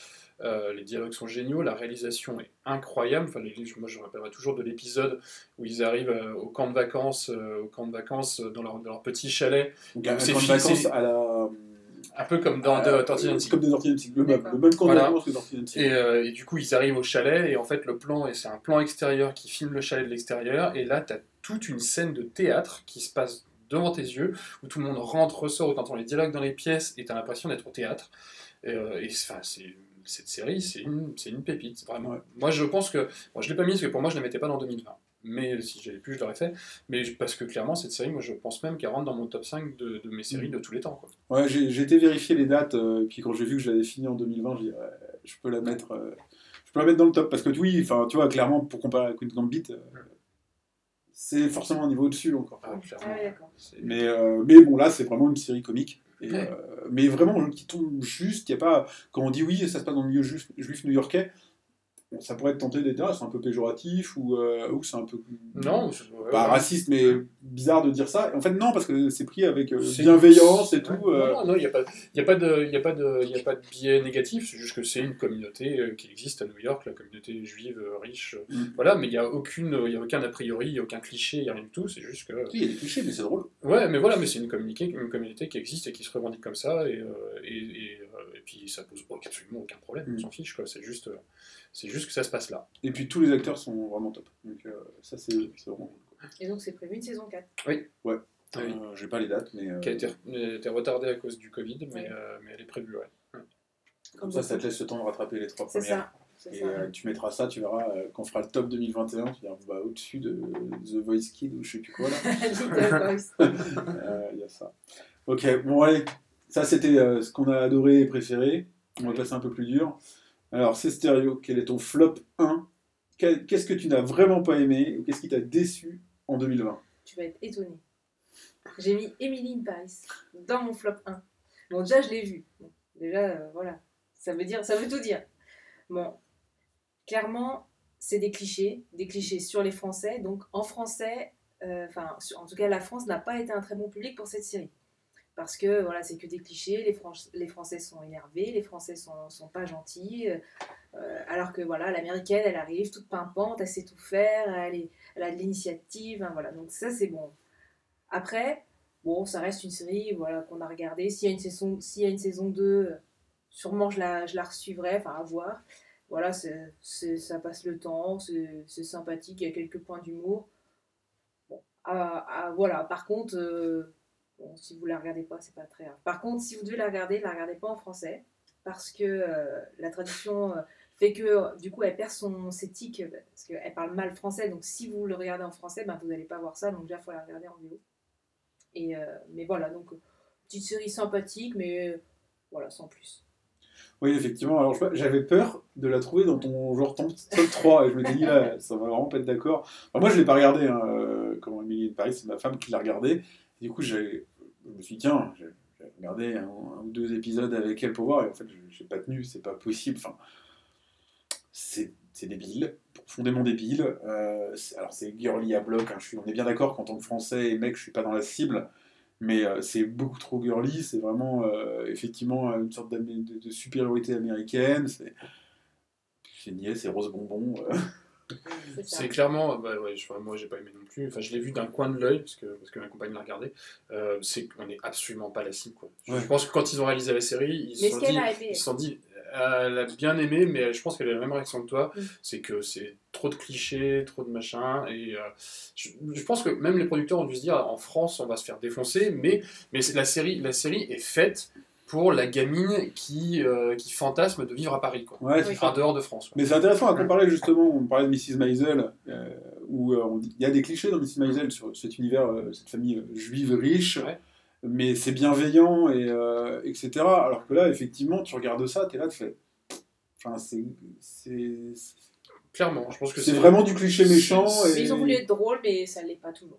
Speaker 4: Euh, les dialogues sont géniaux, la réalisation est incroyable. Enfin, les- moi, je me rappellerai toujours de l'épisode où ils arrivent euh, au camp de vacances, euh, au camp de vacances dans leur, dans leur petit chalet,
Speaker 3: Donc, un, camp de
Speaker 4: fixé.
Speaker 3: vacances à la.
Speaker 4: un peu comme dans
Speaker 3: euh,
Speaker 4: Nancy.
Speaker 3: Comme Nancy, le même, le même camp
Speaker 4: Voilà.
Speaker 3: de vacances que.
Speaker 4: Et, euh, et du coup, ils arrivent au chalet, et en fait, le plan, et c'est un plan extérieur qui filme le chalet de l'extérieur, et là, tu as toute une scène de théâtre qui se passe devant tes yeux, où tout le monde rentre, ressort, où les dialogues dans les pièces, et t'as l'impression d'être au théâtre. Et, euh, et c'est cette série, c'est une, pépite, vraiment.
Speaker 3: Ouais.
Speaker 4: Moi, je pense que... Moi, je l'ai pas mise, parce que pour moi, je ne la mettais pas dans 2020. Mais si j'avais pu, je l'aurais fait. Mais parce que clairement, cette série, moi, je pense même qu'elle rentre dans mon top 5 de, de mes séries de tous les temps. Quoi.
Speaker 3: Ouais, j'ai été vérifier les dates, euh, puis quand j'ai vu que je l'avais fini en 2020, j'ai dit, ouais, je peux la mettre, euh, je peux la mettre dans le top, parce que oui, enfin, tu vois, clairement, pour comparer à Queen Gambit, euh, c'est forcément un niveau au-dessus encore.
Speaker 4: Ah.
Speaker 5: Ah ouais,
Speaker 3: euh, mais bon, là, c'est vraiment une série comique. Et,
Speaker 4: Ouais.
Speaker 3: euh, mais vraiment, qui tombe juste, il y a pas, quand on dit oui, ça se passe dans le milieu juif, juif new-yorkais, ça pourrait être tenté d'être, ah, c'est un peu péjoratif, ou, euh, ou c'est un peu...
Speaker 4: Non,
Speaker 3: Pas raciste, mais bizarre de dire ça. En fait, non, parce que c'est pris avec euh, bienveillance et tout. Euh,
Speaker 4: Non, non, il n'y a, pas- y a, pas de- y a, pas de- y a pas de biais négatif, c'est juste que c'est une communauté euh, qui existe à New York, la communauté juive euh, riche.
Speaker 3: Mm.
Speaker 4: Voilà, mais il n'y a, aucune, y a aucun a priori, il n'y a aucun cliché, il n'y a rien du tout, c'est juste que.
Speaker 3: Il y a des clichés, mais c'est drôle.
Speaker 4: Ouais, mais voilà, mais c'est une, communiqué- une communauté qui existe et qui se revendique comme ça, et, et, et, et puis ça pose absolument aucun problème,
Speaker 3: Mm.
Speaker 4: on s'en fiche, quoi, c'est juste, c'est juste que ça se passe là.
Speaker 3: Et puis tous les acteurs sont vraiment top. Donc euh, ça, c'est vraiment cool.
Speaker 5: Et donc, c'est prévu une saison 4.
Speaker 3: Ouais.
Speaker 4: Oui.
Speaker 3: Euh, J'ai pas les dates, mais euh,
Speaker 4: Qui a été, été retardée à cause du Covid, mais,
Speaker 5: Ouais.
Speaker 4: euh, mais elle est prévue, ouais.
Speaker 3: comme ça, ça te laisse le temps de rattraper les trois
Speaker 5: C'est
Speaker 3: premières.
Speaker 5: ça. C'est
Speaker 3: Et
Speaker 5: ça.
Speaker 3: euh, tu mettras ça, tu verras, euh, quand on fera le top 2021, tu verras bah, au-dessus de The Voice Kid ou je sais plus quoi là. Euh, Il y a ça. Ok, bon allez, ça c'était euh, ce qu'on a adoré et préféré. On va passer un peu plus dur. Alors, c'est stéréo, quel est ton flop 1 Quel- Qu'est-ce que tu n'as vraiment pas aimé ou qu'est-ce qui t'a déçu en 2020
Speaker 5: tu vas être étonné. J'ai mis Emily in Paris dans mon flop 1. Bon, déjà, je l'ai vu. Déjà, euh, voilà. Ça veut, dire, ça veut tout dire. Bon, clairement, c'est des clichés, des clichés sur les Français. Donc, en français, euh, enfin, en tout cas, la France n'a pas été un très bon public pour cette série. Parce que, voilà, c'est que des clichés. Les, Fran- les Français sont énervés, les Français sont, sont pas gentils. euh, alors que, voilà, l'américaine, elle arrive toute pimpante, elle sait tout faire, elle a de l'initiative, hein, voilà. Donc ça c'est bon. Après, bon, ça reste une série, voilà, qu'on a regardé. S'il y a une saison, y a une saison 2, euh, sûrement je la, je la resuivrai, enfin à voir. Voilà, c'est- ça passe le temps, c'est, sympathique, il y a quelques points d'humour. Bon, voilà, par contre, euh, bon, si vous la regardez pas, c'est pas très grave. Par contre, si vous devez la regarder, la regardez pas en français, parce que euh, la traduction euh, fait que du coup elle perd son ses tics, euh, parce qu'elle parle mal français, donc si vous le regardez en français, ben, vous n'allez pas voir ça, donc déjà il faut la regarder en VO. Et, mais voilà, donc petite série sympathique, mais voilà, sans plus.
Speaker 3: Oui, effectivement. Alors, j'avais peur de la trouver dans ton genre ton top 3 et je m'étais dit là, ça va vraiment pas être d'accord. Moi, je l'ai pas regardé. Hein, comment de Paris, c'est ma femme qui l'a regardé. Du coup, j'ai- je me suis dit, tiens, j'ai regardé un, ou deux épisodes avec elle pour voir et en fait, je j'ai pas tenu, c'est pas possible. Enfin, c'est débile, profondément débile. Euh, alors, c'est girly à bloc. hein, on est bien d'accord qu'en tant que français et mec, je suis pas dans la cible. Mais euh, c'est beaucoup trop girly, c'est vraiment euh, effectivement une sorte de, de supériorité américaine. C'est c'est niais, c'est rose bonbon.
Speaker 5: C'est
Speaker 4: clairement, bah ouais, je, moi j'ai pas aimé non plus. Enfin, je l'ai vu d'un coin de l'œil parce que, parce que ma compagne l'a regardé. Euh, c'est qu'on est absolument pas la cible. Quoi. Je,
Speaker 3: Ouais.
Speaker 4: je pense que quand ils ont réalisé la série, ils se sont dit, ils sont elle a bien aimé, mais je pense qu'elle a la même réaction que toi.
Speaker 5: Mm.
Speaker 4: C'est que c'est trop de clichés, trop de machin. Et euh, je, je pense que même les producteurs ont dû se dire, en France, on va se faire défoncer, mais, mais la, série, la série est faite pour la gamine qui, euh, qui fantasme de vivre à Paris, quoi.
Speaker 3: Ouais.
Speaker 4: Enfin, dehors de France. quoi.
Speaker 3: Mais c'est intéressant à comparer justement, on parlait de Mrs. Maisel, euh, où euh, on dit- il y a des clichés dans Mrs. Maisel sur cet univers, euh, cette famille juive riche,
Speaker 4: Ouais.
Speaker 3: mais c'est bienveillant, et, euh, etc. Alors que là, effectivement, tu regardes ça, tu es là, tu fais... Enfin, c'est...
Speaker 4: Clairement, je pense que
Speaker 3: c'est vraiment du cliché méchant. Et...
Speaker 5: Ils ont voulu être drôles, mais ça l'est pas toujours.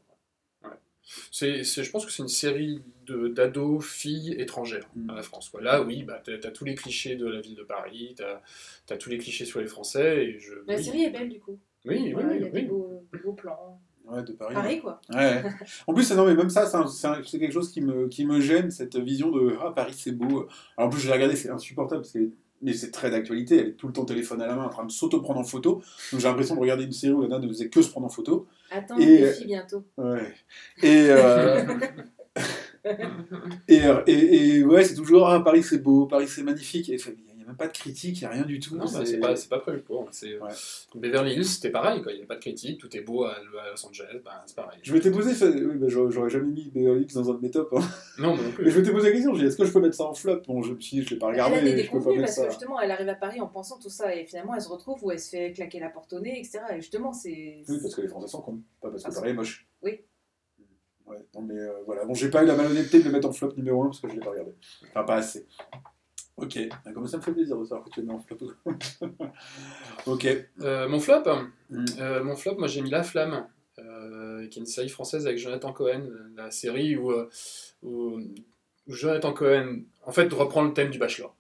Speaker 4: C'est, c'est- je pense que c'est une série de, d'ados, filles étrangères
Speaker 3: Mm.
Speaker 4: à la France. Quoi. Là, oui, bah, t'as, t'as tous les clichés de la ville de Paris, t'as, t'as tous les clichés sur les Français. Et je,
Speaker 5: La
Speaker 4: oui.
Speaker 5: série est belle du coup.
Speaker 4: Oui, oui, oui,
Speaker 5: il y a
Speaker 4: oui.
Speaker 5: des, beaux, des beaux plans.
Speaker 3: Ouais, de Paris.
Speaker 5: Pareil quoi.
Speaker 3: Ouais. En plus, non, mais même ça, c'est quelque chose qui me, qui me gêne, cette vision de Ah, Paris, c'est beau. Alors, en plus, je l'ai regardé, c'est insupportable, parce est- mais c'est très d'actualité. Elle est tout le temps téléphone à la main, en train de s'auto-prendre en photo. Donc, j'ai l'impression de regarder une série où la nana ne faisait que se prendre en photo.
Speaker 5: Attends,
Speaker 3: Et,
Speaker 5: le
Speaker 3: euh,
Speaker 5: défi bientôt.
Speaker 3: Ouais. Et, euh, et, euh, et, et ouais, c'est toujours Ah, Paris, c'est beau, Paris, c'est magnifique. Et n'y a même pas de critique, il n'y a rien du tout.
Speaker 4: Non, bah,
Speaker 3: c'est-
Speaker 4: c'est, pas, c'est pas prévu pour. C'est,
Speaker 3: Ouais.
Speaker 4: Beverly Hills, c'était pareil, quoi. il n'y a pas de critique, tout est beau à, à Los Angeles, bah, c'est pareil.
Speaker 3: Je m'étais posé, fait- oui, bah, j'aurais jamais mis Beverly Hills dans un de mes tops. hein.
Speaker 4: Non, mais
Speaker 3: je m'étais posé la question, j'ai dit est-ce que je peux mettre ça en flop? Bon, je me suis je l'ai pas regardé,
Speaker 5: elle a des
Speaker 3: je peux pas
Speaker 5: déconvenues
Speaker 3: mettre
Speaker 5: parce
Speaker 3: ça.
Speaker 5: que justement elle arrive à Paris en pensant tout ça et finalement elle se retrouve où elle se fait claquer la porte au nez, etc. Et justement c'est.
Speaker 3: Oui, parce que les Français sont cons, pas parce que
Speaker 5: Ah,
Speaker 3: Paris est moche.
Speaker 5: oui.
Speaker 3: Ouais, non mais euh, voilà, bon, j'ai pas eu la malhonnêteté de le mettre en flop numéro 1 parce que je l'ai pas regardé. Enfin, pas assez. Ok, Ah, comme ça me fait plaisir de savoir que tu le mets en flop. ok.
Speaker 4: Euh, mon flop,
Speaker 3: Mm.
Speaker 4: euh, mon flop, moi j'ai mis La Flamme, euh, qui est une série française avec Jonathan Cohen, la série où, où, où Jonathan Cohen, en fait, reprend le thème du Bachelor.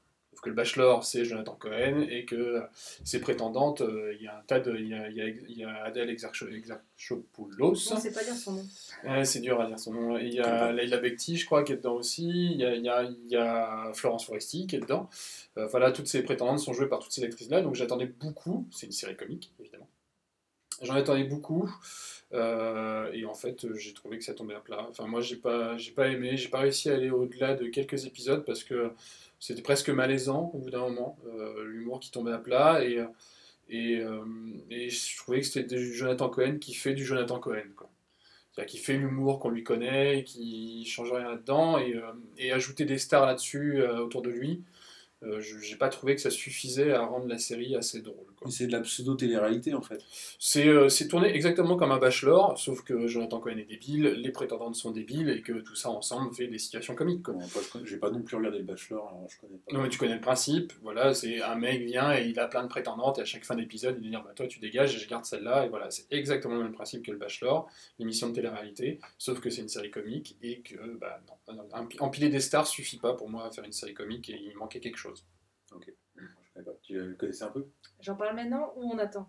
Speaker 4: Que le Bachelor, c'est Jonathan Cohen et que euh, ses prétendantes, euh, il y a un tas de. Il y a, il y Adèle Exarcho- Exarchopoulos.
Speaker 5: On sait pas dire son nom.
Speaker 4: Ouais, c'est dur à dire son nom. Il y a. Leila Bekti, je crois, qui est dedans aussi. Il y a, il y a- il y a Florence Foresti qui est dedans. Euh, voilà, toutes ces prétendantes sont jouées par toutes ces actrices-là. Donc j'attendais beaucoup. C'est une série comique, évidemment. J'en attendais beaucoup. Euh, et en fait, euh, j'ai trouvé que ça tombait à plat. Enfin, moi, j'ai pas, j'ai pas aimé. J'ai pas réussi à aller au-delà de quelques épisodes parce que c'était presque malaisant au bout d'un moment. euh, L'humour qui tombait à plat. Et, euh, euh, et je trouvais que c'était du Jonathan Cohen qui fait du Jonathan Cohen. C'est-à-dire qui fait l'humour qu'on lui connaît, et qui change rien là-dedans, et, et ajouter des stars là-dessus autour de lui, je j'ai pas trouvé que ça suffisait à rendre la série assez drôle.
Speaker 3: C'est de la pseudo-télé-réalité en fait.
Speaker 4: C'est euh, tourné exactement comme un bachelor, sauf que Jonathan Cohen est débile, les prétendantes sont débiles, et que tout ça ensemble fait des situations comiques.
Speaker 3: J'ai pas non plus regardé le Bachelor, alors je connais pas.
Speaker 4: Non mais tu connais le principe, voilà, c'est un mec vient et il a plein de prétendantes et à chaque fin d'épisode il dit bah toi tu dégages et je garde celle-là et voilà, c'est exactement le même principe que le Bachelor, l'émission de télé-réalité, sauf que c'est une série comique et que bah non, empiler des stars suffit pas pour moi à faire une série comique et il manquait quelque chose.
Speaker 3: Pas. Tu le connaissais un peu
Speaker 5: J'en parle maintenant ou on attend?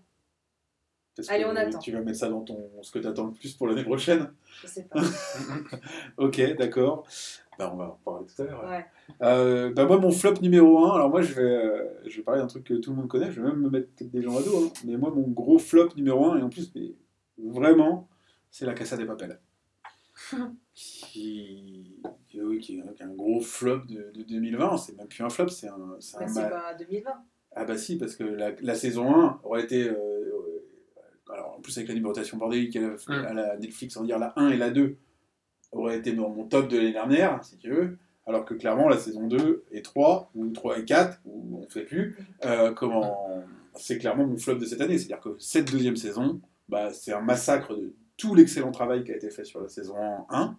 Speaker 3: Parce
Speaker 5: Allez,
Speaker 3: que
Speaker 5: on attend.
Speaker 3: Tu vas mettre ça dans ton ce que tu attends le plus pour l'année prochaine
Speaker 5: Je sais pas.
Speaker 3: Ok, d'accord. Bah, on va en parler tout à l'heure.
Speaker 5: Ouais.
Speaker 3: Euh, bah moi, mon flop numéro 1, alors moi, je vais, euh, je vais parler d'un truc que tout le monde connaît, je vais même me mettre des gens à dos, hein. mais moi, mon gros flop numéro 1, et en plus, mais vraiment, c'est la Casa des Papel. qui... qui, est un gros flop de, de 2020. C'est même plus un flop, c'est un, c'est un
Speaker 5: Bah, c'est
Speaker 3: ma-
Speaker 5: pas 2020.
Speaker 3: Ah bah si, parce que la, la saison 1 aurait été... euh, euh, alors en plus avec la numérotation bordélique à la,
Speaker 4: Mm.
Speaker 3: à la Netflix, on va dire la 1 et la 2 auraient été dans mon top de l'année dernière, si tu veux. Alors que clairement la saison 2 et 3, ou 3 et 4, ou on ne fait plus, euh, comment... c'est clairement mon flop de cette année. C'est-à-dire que cette deuxième saison, bah, c'est un massacre de tout l'excellent travail qui a été fait sur la saison 1.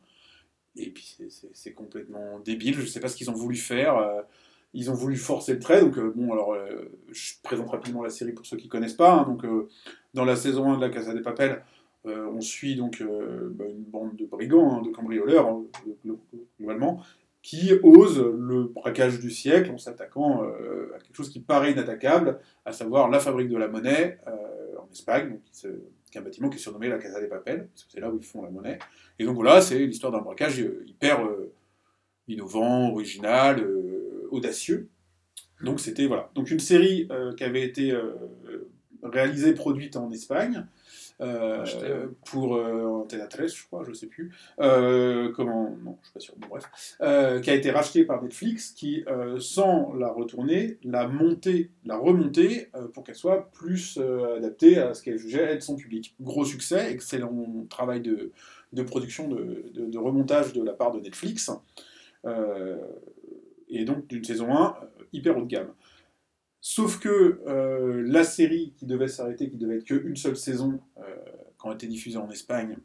Speaker 3: Et puis c'est- complètement débile. Je ne sais pas ce qu'ils ont voulu faire. euh, ils ont voulu forcer le trait. Donc, euh, bon, alors, euh, je présente rapidement la série pour ceux qui ne connaissent pas. hein. donc, euh, dans la saison 1 de la Casa des Papel, euh, on suit donc bah, une bande de brigands, hein, de cambrioleurs, hein, glo- globalement, qui osent le braquage du siècle en s'attaquant à quelque chose qui paraît inattaquable, à savoir la fabrique de la monnaie en Espagne, donc, qui, est un bâtiment qui est surnommé la Casa des Papel, parce que c'est là où ils font la monnaie. Et donc voilà, c'est l'histoire d'un braquage hyper innovant, original, audacieux. Donc c'était voilà. Donc une série euh, qui avait été euh, réalisée, produite en Espagne. euh, pour euh, 13, je crois, je sais plus. Comment Non, je suis pas sûr. Bon, bref, qui a été racheté par Netflix, qui, sans la retourner, l'a montée, l'a remontée pour qu'elle soit plus adaptée à ce qu'elle jugeait être son public. Gros succès, excellent travail de, de production, de, de- de remontage de la part de Netflix. Et donc d'une saison 1 euh, hyper haut de gamme. Sauf que euh, la série qui devait s'arrêter, qui devait être qu'une seule saison, euh, quand elle était diffusée en Espagne,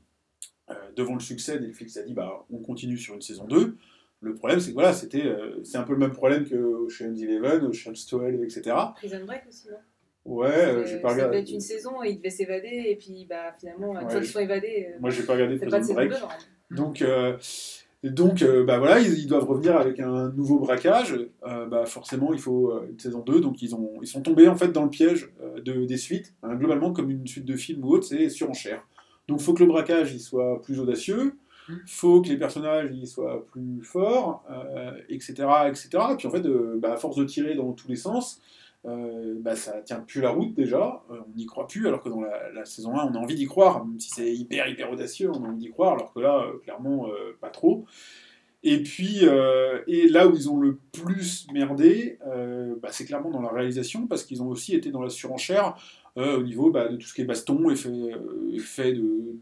Speaker 3: euh, devant le succès, Netflix a dit bah, on continue sur une saison 2. Le problème, c'est que voilà, c'était, c'est un peu le même problème que Ocean's Eleven, Ocean's 12, etc.
Speaker 5: Prison Break aussi, non?
Speaker 3: Ouais, j'ai pas
Speaker 5: Ça devait
Speaker 3: regardé.
Speaker 5: être une saison et ils devaient s'évader, et puis bah, finalement,
Speaker 3: Ouais, je-
Speaker 5: sont évadés,
Speaker 3: Moi, j'ai pas regardé Prison Break.
Speaker 5: 2, normalement.
Speaker 3: Donc, donc euh, bah voilà, ils, ils doivent revenir avec un nouveau braquage. Euh, bah forcément, il faut euh, une saison 2. Donc, ils, ont, ils sont tombés en fait dans le piège euh, de, des suites. Hein, globalement, comme une suite de films ou autre, c'est surenchère. Donc, il faut que le braquage il soit plus audacieux.
Speaker 4: Mm.
Speaker 3: faut que les personnages ils soient plus forts, euh, etc., etc. Et puis en fait, bah, à force de tirer dans tous les sens, euh, bah, tient plus la route déjà, Euh, on n'y croit plus, alors que dans la, saison 1, on a envie d'y croire, même si c'est hyper, hyper audacieux, on a envie d'y croire, alors que là, euh, clairement, euh, pas trop. Et puis, et là où ils ont le plus merdé, bah, c'est clairement dans la réalisation, parce qu'ils ont aussi été dans la surenchère au niveau bah, de tout ce qui est baston, effet,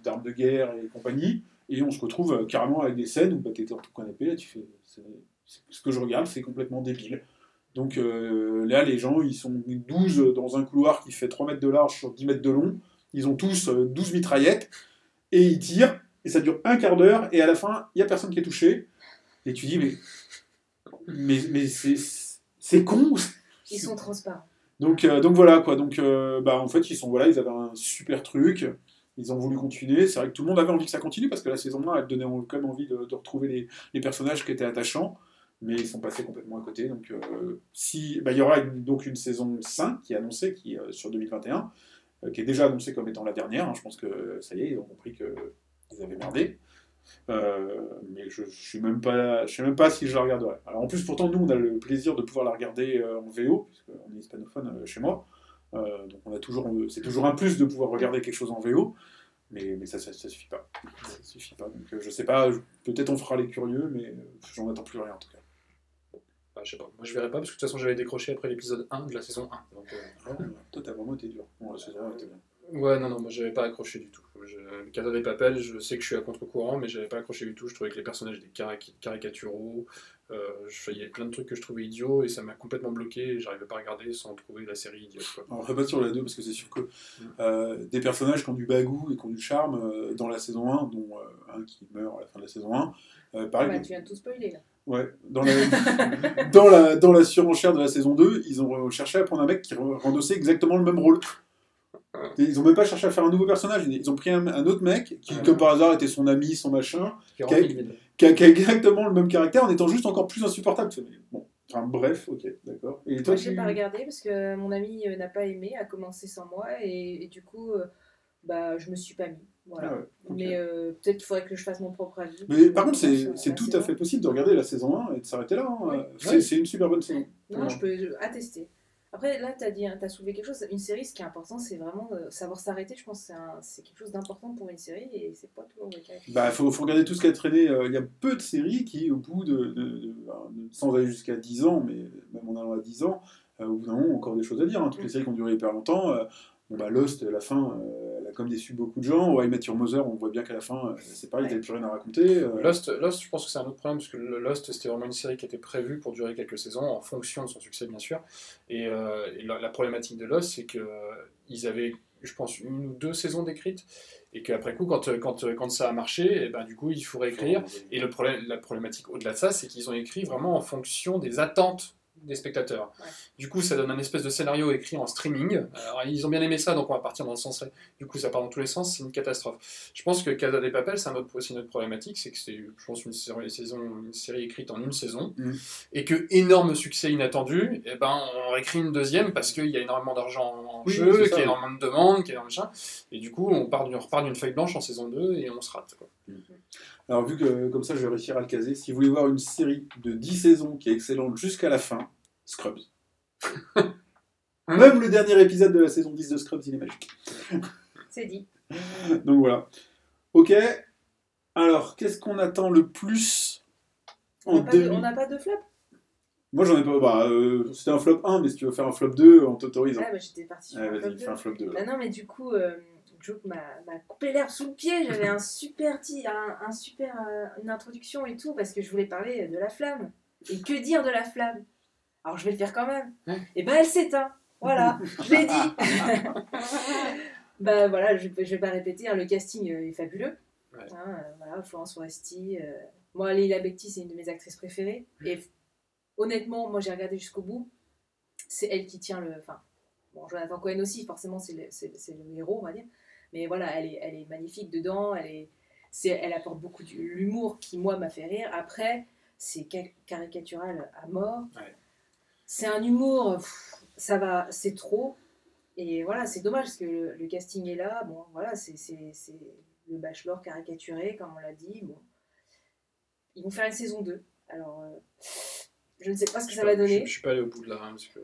Speaker 3: d'armes de, guerre et compagnie. Et on se retrouve carrément avec des scènes où bah, étais en tout canapé, là, tu fais. ce que je regarde, c'est complètement débile. Donc euh, là, les gens, ils sont 12 dans un couloir qui fait 3 mètres de large sur 10 mètres de long. Ils ont tous euh, 12 mitraillettes et ils tirent. Et ça dure un quart d'heure. Et à la fin, il n'y a personne qui est touché. Et tu dis, mais, mais, mais c'est, c'est con.
Speaker 5: Ils sont transparents.
Speaker 3: Donc, euh, donc voilà quoi. Donc euh, bah, en fait ils sont voilà, ils avaient un super truc. Ils ont voulu continuer. C'est vrai que tout le monde avait envie que ça continue parce que la saison 1 elle donnait quand même envie de, de retrouver les, les personnages qui étaient attachants. Mais ils sont passés complètement à côté. Donc euh, si bah, il y aura donc une saison 5 qui est annoncée qui euh, sur 2021, euh, qui est déjà annoncée comme étant la dernière. hein. Je pense que ça y est, ils ont compris que ils avaient merdé. Mais je, je sais même pas si je la regarderai. Alors en plus, pourtant, nous, on a le plaisir de pouvoir la regarder en VO, puisqu'on est hispanophone chez moi. Donc on a toujours, c'est toujours un plus de pouvoir regarder quelque chose en VO, mais, mais ça, ça, ça suffit pas. Ça suffit pas. Donc je sais pas, peut-être on fera les curieux, mais j'en attends plus rien en tout cas.
Speaker 4: Bah, je sais pas. Moi, je verrai pas parce que de toute façon, j'avais décroché après l'épisode 1 de la saison 1. Donc, euh,
Speaker 3: Ouais, toi, t'as vraiment été dur. Bon, la saison un était bien.
Speaker 4: Ouais, non, non, moi j'avais pas accroché du tout. Je, le Casa des Papel, je sais que je suis à contre-courant, mais j'avais pas accroché du tout. Je trouvais que les personnages étaient caric- caricaturaux. Euh, je- il y avait plein de trucs que je trouvais idiots et ça m'a complètement bloqué. et J'arrivais pas à regarder sans trouver la série idiote. Quoi.
Speaker 3: Alors, je pas sur la 2 parce que c'est sûr que euh, des personnages qui ont du bagou et qui ont du charme euh, dans la saison 1, dont euh, un qui meurt à la fin de la saison 1, euh, pareil,
Speaker 5: Bah, tu viens de tout spoiler là.
Speaker 3: Ouais, dans la, dans, la, dans la surenchère de la saison 2, ils ont cherché à prendre un mec qui re- rendossait exactement le même rôle. Et ils ont même pas cherché à faire un nouveau personnage, ils ont pris un, un autre mec qui,
Speaker 4: Ouais.
Speaker 3: comme par hasard, était son ami, son machin,
Speaker 4: Qui
Speaker 3: a, qui a exactement le même caractère en étant juste encore plus insupportable. Bon, enfin bref, ok, d'accord. Et toi,
Speaker 5: Moi, j'ai
Speaker 3: tu-
Speaker 5: pas regardé parce que mon ami euh, n'a pas aimé, a commencé sans moi et, et du coup, euh, bah, je me suis pas mis. Voilà.
Speaker 3: Ah ouais.
Speaker 5: Mais euh, peut-être qu'il faudrait que je fasse mon propre avis.
Speaker 3: Mais par contre, c'est tout à fait possible de regarder la saison 1 et de s'arrêter là. hein.
Speaker 5: Oui.
Speaker 3: C'est
Speaker 4: Ouais.
Speaker 3: une super bonne saison.
Speaker 5: Non, je peux attester. Après, là, tu as, as soulevé quelque chose. Une série, ce qui est important, c'est vraiment de savoir s'arrêter. Je pense que c'est un- c'est quelque chose d'important pour une série et c'est pas toujours le cas.
Speaker 3: Bah, faut, faut regarder tout ce qui a traîné. euh, Il y a peu de séries qui, au bout de, de- de- de- sans aller jusqu'à 10 ans, mais même en allant à 10 ans, euh, au bout d'un moment, encore des choses à dire. hein. Toutes les séries qui ont duré hyper longtemps. euh, bon, bah, Lost, à la fin, euh, elle a comme déçu beaucoup de gens. Met Your Mother, on voit bien qu'à la fin, euh, c'est pareil,
Speaker 5: Ouais.
Speaker 3: t'avais plus rien à raconter. euh,
Speaker 4: Lost, Lost, je pense que c'est un autre problème, parce que Lost, c'était vraiment une série qui était prévue pour durer quelques saisons, en fonction de son succès, bien sûr. Et, euh, et la, la problématique de Lost, c'est qu'ils avaient, je pense, une ou deux saisons d'écrites, et qu'après coup, quand, quand, quand ça a marché, et ben, du coup, il faut réécrire. Et le problème, la problématique au-delà de ça, c'est qu'ils ont écrit vraiment en fonction des attentes des spectateurs.
Speaker 5: Ouais.
Speaker 4: Du coup, ça donne un espèce de scénario écrit en streaming. Alors, ils ont bien aimé ça, donc on va partir dans le sens. Du coup, ça part dans tous les sens, c'est une catastrophe. Je pense que Casa des Papel, c'est un autre, aussi une autre problématique, c'est que c'est, je pense, une série, saison, une série écrite en une saison,
Speaker 3: Mhm.
Speaker 4: et que énorme succès inattendu, et ben on réécrit une deuxième parce qu'il y a énormément d'argent en
Speaker 3: Oui,
Speaker 4: jeu, qu'il y a énormément de demandes, qu'il y a énormément de machin, et du coup, on, part d'une- on repart d'une feuille blanche en saison 2 et on se rate. Quoi.
Speaker 3: Alors, vu que comme ça, je vais réussir à le caser, si vous voulez voir une série de 10 saisons qui est excellente jusqu'à la fin, Scrubs. Même le dernier épisode de la saison 10 de Scrubs, il est magique.
Speaker 5: C'est dit.
Speaker 3: Donc voilà. Ok. Alors, qu'est-ce qu'on attend le plus
Speaker 5: On
Speaker 3: en
Speaker 5: n'a pas, de-
Speaker 3: 2000
Speaker 5: on n'a pas de flop?
Speaker 3: Moi, j'en ai pas. Bah, euh, c'était un flop 1, mais si tu veux faire un flop 2, on t'autorise. hein.
Speaker 5: Ah, bah, j'étais un flop
Speaker 3: vas-y,
Speaker 5: deux.
Speaker 3: fais un flop 2.
Speaker 5: Bah non, mais du coup, euh, Joe m'a coupé l'herbe sous le pied. J'avais un super un, un super, euh, une introduction et tout parce que je voulais parler de la flamme. Et que dire de la flamme Alors je vais le faire quand même. Et ben elle s'éteint. Voilà, je l'ai dit. bah voilà, je, je vais pas répéter. hein, le casting euh, est fabuleux.
Speaker 4: Ouais.
Speaker 5: Hein, euh, voilà, Florence Foresti. moi, Leila Bekti, c'est une de mes actrices préférées. Et honnêtement, moi j'ai regardé jusqu'au bout. C'est elle qui tient le. Enfin, Bon, Jonathan Cohen aussi, forcément, c'est le, le héros, on va dire. Mais voilà, elle est, elle est magnifique dedans. Elle, est, c'est, elle apporte beaucoup de l'humour qui, moi, m'a fait rire. Après, c'est ca- caricatural à mort.
Speaker 4: Ouais.
Speaker 5: C'est un humour, pff, ça va, c'est trop. Et voilà, c'est dommage parce que le, le casting est là. Bon, voilà, c'est, le bachelor caricaturé, comme on l'a dit. Bon. Ils vont faire une saison 2. Alors, euh, je ne sais pas ce que
Speaker 4: Je
Speaker 5: ça va donner.
Speaker 4: Je, je suis pas allé au bout de la hein, parce que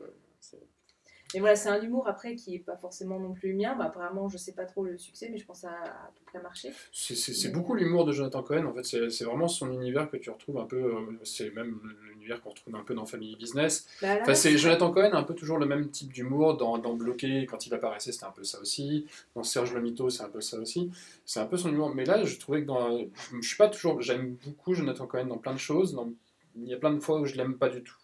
Speaker 5: Mais voilà, c'est un humour après qui est pas forcément non plus le mien. Bah, apparemment, je sais pas trop le succès, mais je pense à peu près marché.
Speaker 4: c'est, beaucoup l'humour de Jonathan Cohen. En fait, c'est, vraiment son univers que tu retrouves un peu. euh, c'est même l'univers qu'on retrouve un peu dans Family Business.
Speaker 5: Bah,
Speaker 4: Enfin, c'est Jonathan Cohen a un peu toujours le même type d'humour dans, dans Bloqué quand il apparaissait c'était un peu ça aussi dans Serge le Mito c'est un peu ça aussi c'est un peu son humour mais là je trouvais que dans je, suis pas toujours j'aime beaucoup Jonathan Cohen dans plein de choses dans- il y a plein de fois où je l'aime pas du tout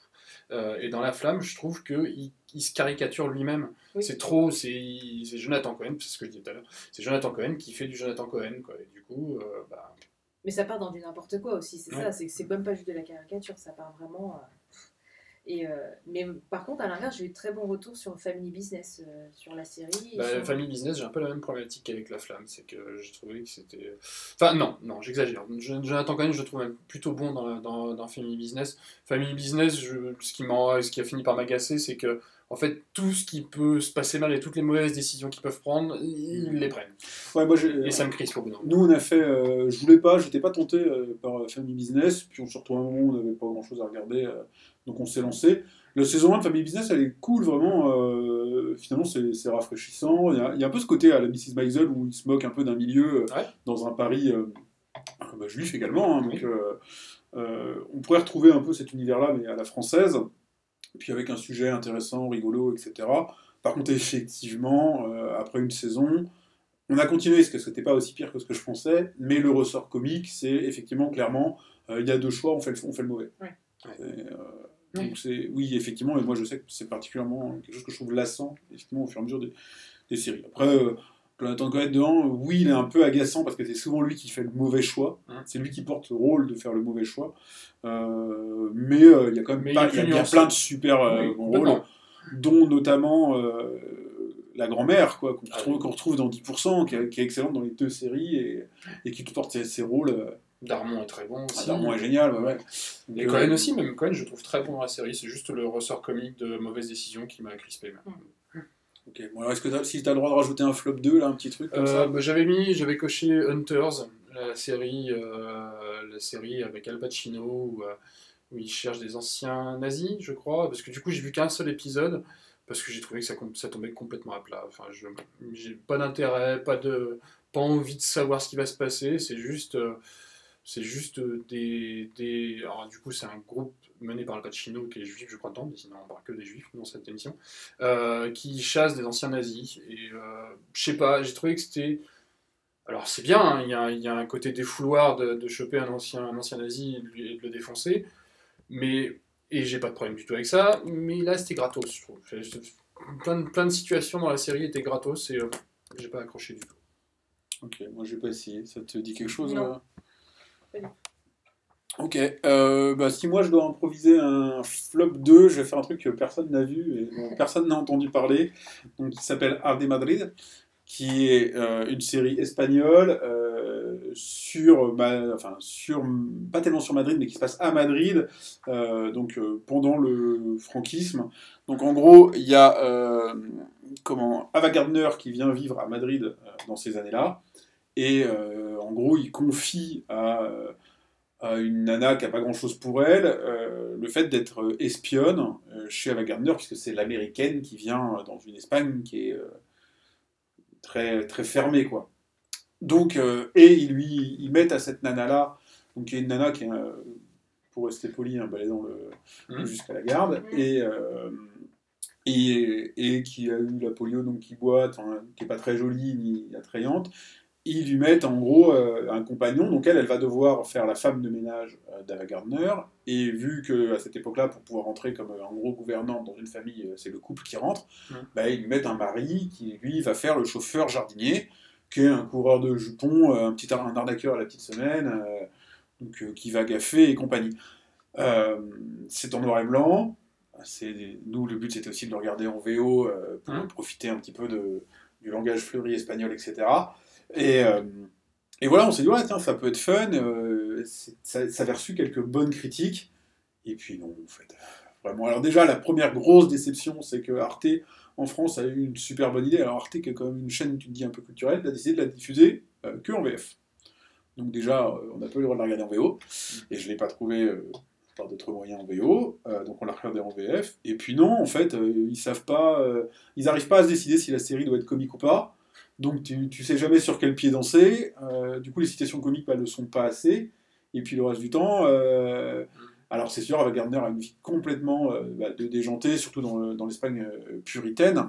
Speaker 4: Euh, et dans La Flamme je trouve que il, se caricature lui-même
Speaker 5: Oui.
Speaker 4: c'est trop c'est Jonathan Cohen c'est ce que je disais tout à l'heure c'est Jonathan Cohen qui fait du Jonathan Cohen quoi et du coup euh, bah,
Speaker 5: Mais ça part dans du n'importe quoi aussi, c'est
Speaker 4: Ouais.
Speaker 5: ça. C'est même pas juste de la caricature, ça part vraiment. euh, Et, euh, mais par contre, à l'inverse, j'ai eu de très bons retours sur Family Business, sur la série.
Speaker 4: Bah,
Speaker 5: sur-
Speaker 4: Family Business, j'ai un peu la même problématique qu'avec La Flamme, c'est que j'ai trouvé que c'était... Enfin, non, non, j'exagère. Je- Jonathan Cohen, je le trouve même plutôt bon dans, dans, dans Family Business. Family Business, je- ce, qui ce qui a fini par m'agacer, c'est que, en fait, tout ce qui peut se passer mal et toutes les mauvaises décisions qu'ils peuvent prendre, ils les prennent.
Speaker 3: Ouais, moi, j'ai-
Speaker 4: Et ça me crispe au bout.
Speaker 3: Nous, on a fait. euh, je voulais pas, j'étais pas tenté euh, par Family Business. Puis on se retrouve à un moment où on n'avait pas grand chose à regarder. euh, donc on s'est lancé. La saison 1 de Family Business, elle est cool, vraiment. euh, finalement, c'est rafraîchissant. Il y, a, il y a un peu ce côté à la Mrs. Maisel où il se moque un peu d'un milieu
Speaker 4: Ouais.
Speaker 3: dans un Paris bah, juif également. hein, donc
Speaker 4: Oui.
Speaker 3: on pourrait retrouver un peu cet univers-là, mais à la française. Puis avec un sujet intéressant, rigolo, etc. Par contre, effectivement, euh, après une saison, on a continué parce que c'était pas aussi pire que ce que je pensais, mais le ressort comique, c'est effectivement clairement, euh, il y a deux choix, on fait le, on fait le mauvais.
Speaker 5: Ouais.
Speaker 3: C'est, euh, donc c'est, oui, effectivement, et moi je sais que c'est particulièrement quelque chose que je trouve lassant, effectivement, au fur et à mesure des, des séries. Après, euh, Jonathan Cohen dedans, oui, il est un peu agaçant parce que c'est souvent lui qui fait le mauvais choix.
Speaker 4: Hein.
Speaker 3: C'est lui qui porte le rôle de faire le mauvais choix. Euh, mais euh, il y a quand même pas-
Speaker 4: y a
Speaker 3: y plein de super euh,
Speaker 4: Oui,
Speaker 3: bons
Speaker 4: complètement.
Speaker 3: rôles, dont notamment euh, la grand-mère, quoi, qu'on
Speaker 4: Ah
Speaker 3: retrouve,
Speaker 4: oui.
Speaker 3: qu'on retrouve dans 10%, qui est, qui est excellente dans les deux séries et, et qui porte ses, ses rôles. Euh,
Speaker 4: Darmon est très bon aussi.
Speaker 3: Darmon est génial, ouais, ouais.
Speaker 4: Et Cohen
Speaker 3: euh,
Speaker 4: aussi, même Cohen, je trouve très bon dans la série. C'est juste le ressort comique de mauvaises décisions qui m'a crispé. même.
Speaker 3: Ok, bon, alors est-ce que si tu as le droit de rajouter un flop 2, là, un petit truc comme
Speaker 4: Euh,
Speaker 3: ça
Speaker 4: bah, j'avais mis, j'avais coché Hunters, la série, euh, la série avec Al Pacino où, euh, il cherche des anciens nazis, je crois, parce que du coup j'ai vu qu'un seul épisode parce que j'ai trouvé que ça, tombait complètement à plat. Enfin, j'ai pas d'intérêt, pas pas envie de savoir ce qui va se passer. C'est juste, euh, c'est juste euh, des, des. Alors du coup, c'est un groupe mené par le Pacino qui est juif, je crois tant, mais sinon on parle que des juifs dans cette émission, euh, qui chasse des anciens nazis. Et euh, je sais pas, j'ai trouvé que c'était alors c'est bien, hein, il y, a, il y a un côté défouloir de, de choper un ancien, un ancien nazi et de, lui- et de le défoncer, mais et j'ai pas de problème du tout avec ça, mais là c'était gratos, je trouve. Plein de, plein de situations dans la série étaient gratos et euh, j'ai pas accroché du tout.
Speaker 3: Ok, moi j'ai pas essayé. Ça te dit quelque chose
Speaker 5: Non.
Speaker 3: euh Ok, euh, bah, si moi je dois improviser un flop 2, je vais faire un truc que personne n'a vu et dont personne n'a entendu parler, qui s'appelle Arde Madrid, qui est euh, une série espagnole euh, sur, Ma- enfin sur, pas tellement sur Madrid, mais qui se passe à Madrid, donc pendant le franquisme. Donc en gros, il y a comment Ava Gardner qui vient vivre à Madrid dans ces années-là, et euh, en gros, il confie à euh, à une nana qui n'a pas grand chose pour elle, euh, le fait d'être espionne euh, chez Ava Gardner, puisque c'est l'américaine qui vient dans une Espagne qui est euh, très, très fermée, quoi. Donc, euh, et ils lui ils mettent à cette nana-là, donc qui est une nana qui est, pour rester poli, un balai dans le,
Speaker 4: Mhm.
Speaker 3: jusqu'à la garde,
Speaker 5: Mhm.
Speaker 3: et, euh, et, et qui a eu la polio, donc qui boite, enfin, qui est pas très jolie ni attrayante, ils lui mettent en gros euh, un compagnon, donc elle, elle va devoir faire la femme de ménage euh, d'Ava Gardner, et vu que à cette époque-là, pour pouvoir rentrer comme euh, en gros gouvernante dans une famille, euh, c'est le couple qui rentre,
Speaker 4: Mhm.
Speaker 3: bah, ils lui mettent un mari qui lui va faire le chauffeur jardinier, qui est un coureur de jupons, euh, un petit un arnaqueur à la petite semaine, donc qui va gaffer et compagnie. C'est en noir et blanc. C'est nous le but c'était aussi de le regarder en VO pour
Speaker 4: Mhm.
Speaker 3: profiter un petit peu de, du langage fleuri espagnol, etc. Et, euh, et voilà, on s'est dit, ouais, tiens, ça peut être fun. euh, ça, avait reçu quelques bonnes critiques. Et puis, non, en fait, vraiment. Alors, déjà, la première grosse déception, c'est que Arte, en France, a eu une super bonne idée. Alors, Arte, qui est quand même une chaîne, tu dis, un peu culturelle, a décidé de la diffuser euh, que en VF. Donc, déjà, on n'a pas eu le droit de la regarder en VO. Et je ne l'ai pas trouvé par d'autres moyens en VO. donc, on l'a regardé en VF. Et puis, non, en fait, ils savent pas. ils n'arrivent pas à se décider si la série doit être comique ou pas. Donc tu, sais jamais sur quel pied danser. Euh, du coup, les citations comiques ne le sont pas assez. Et puis le reste du temps, euh, alors c'est sûr, Ava Gardner a une vie complètement euh, bah, déjantée, surtout dans, le- dans l'Espagne puritaine.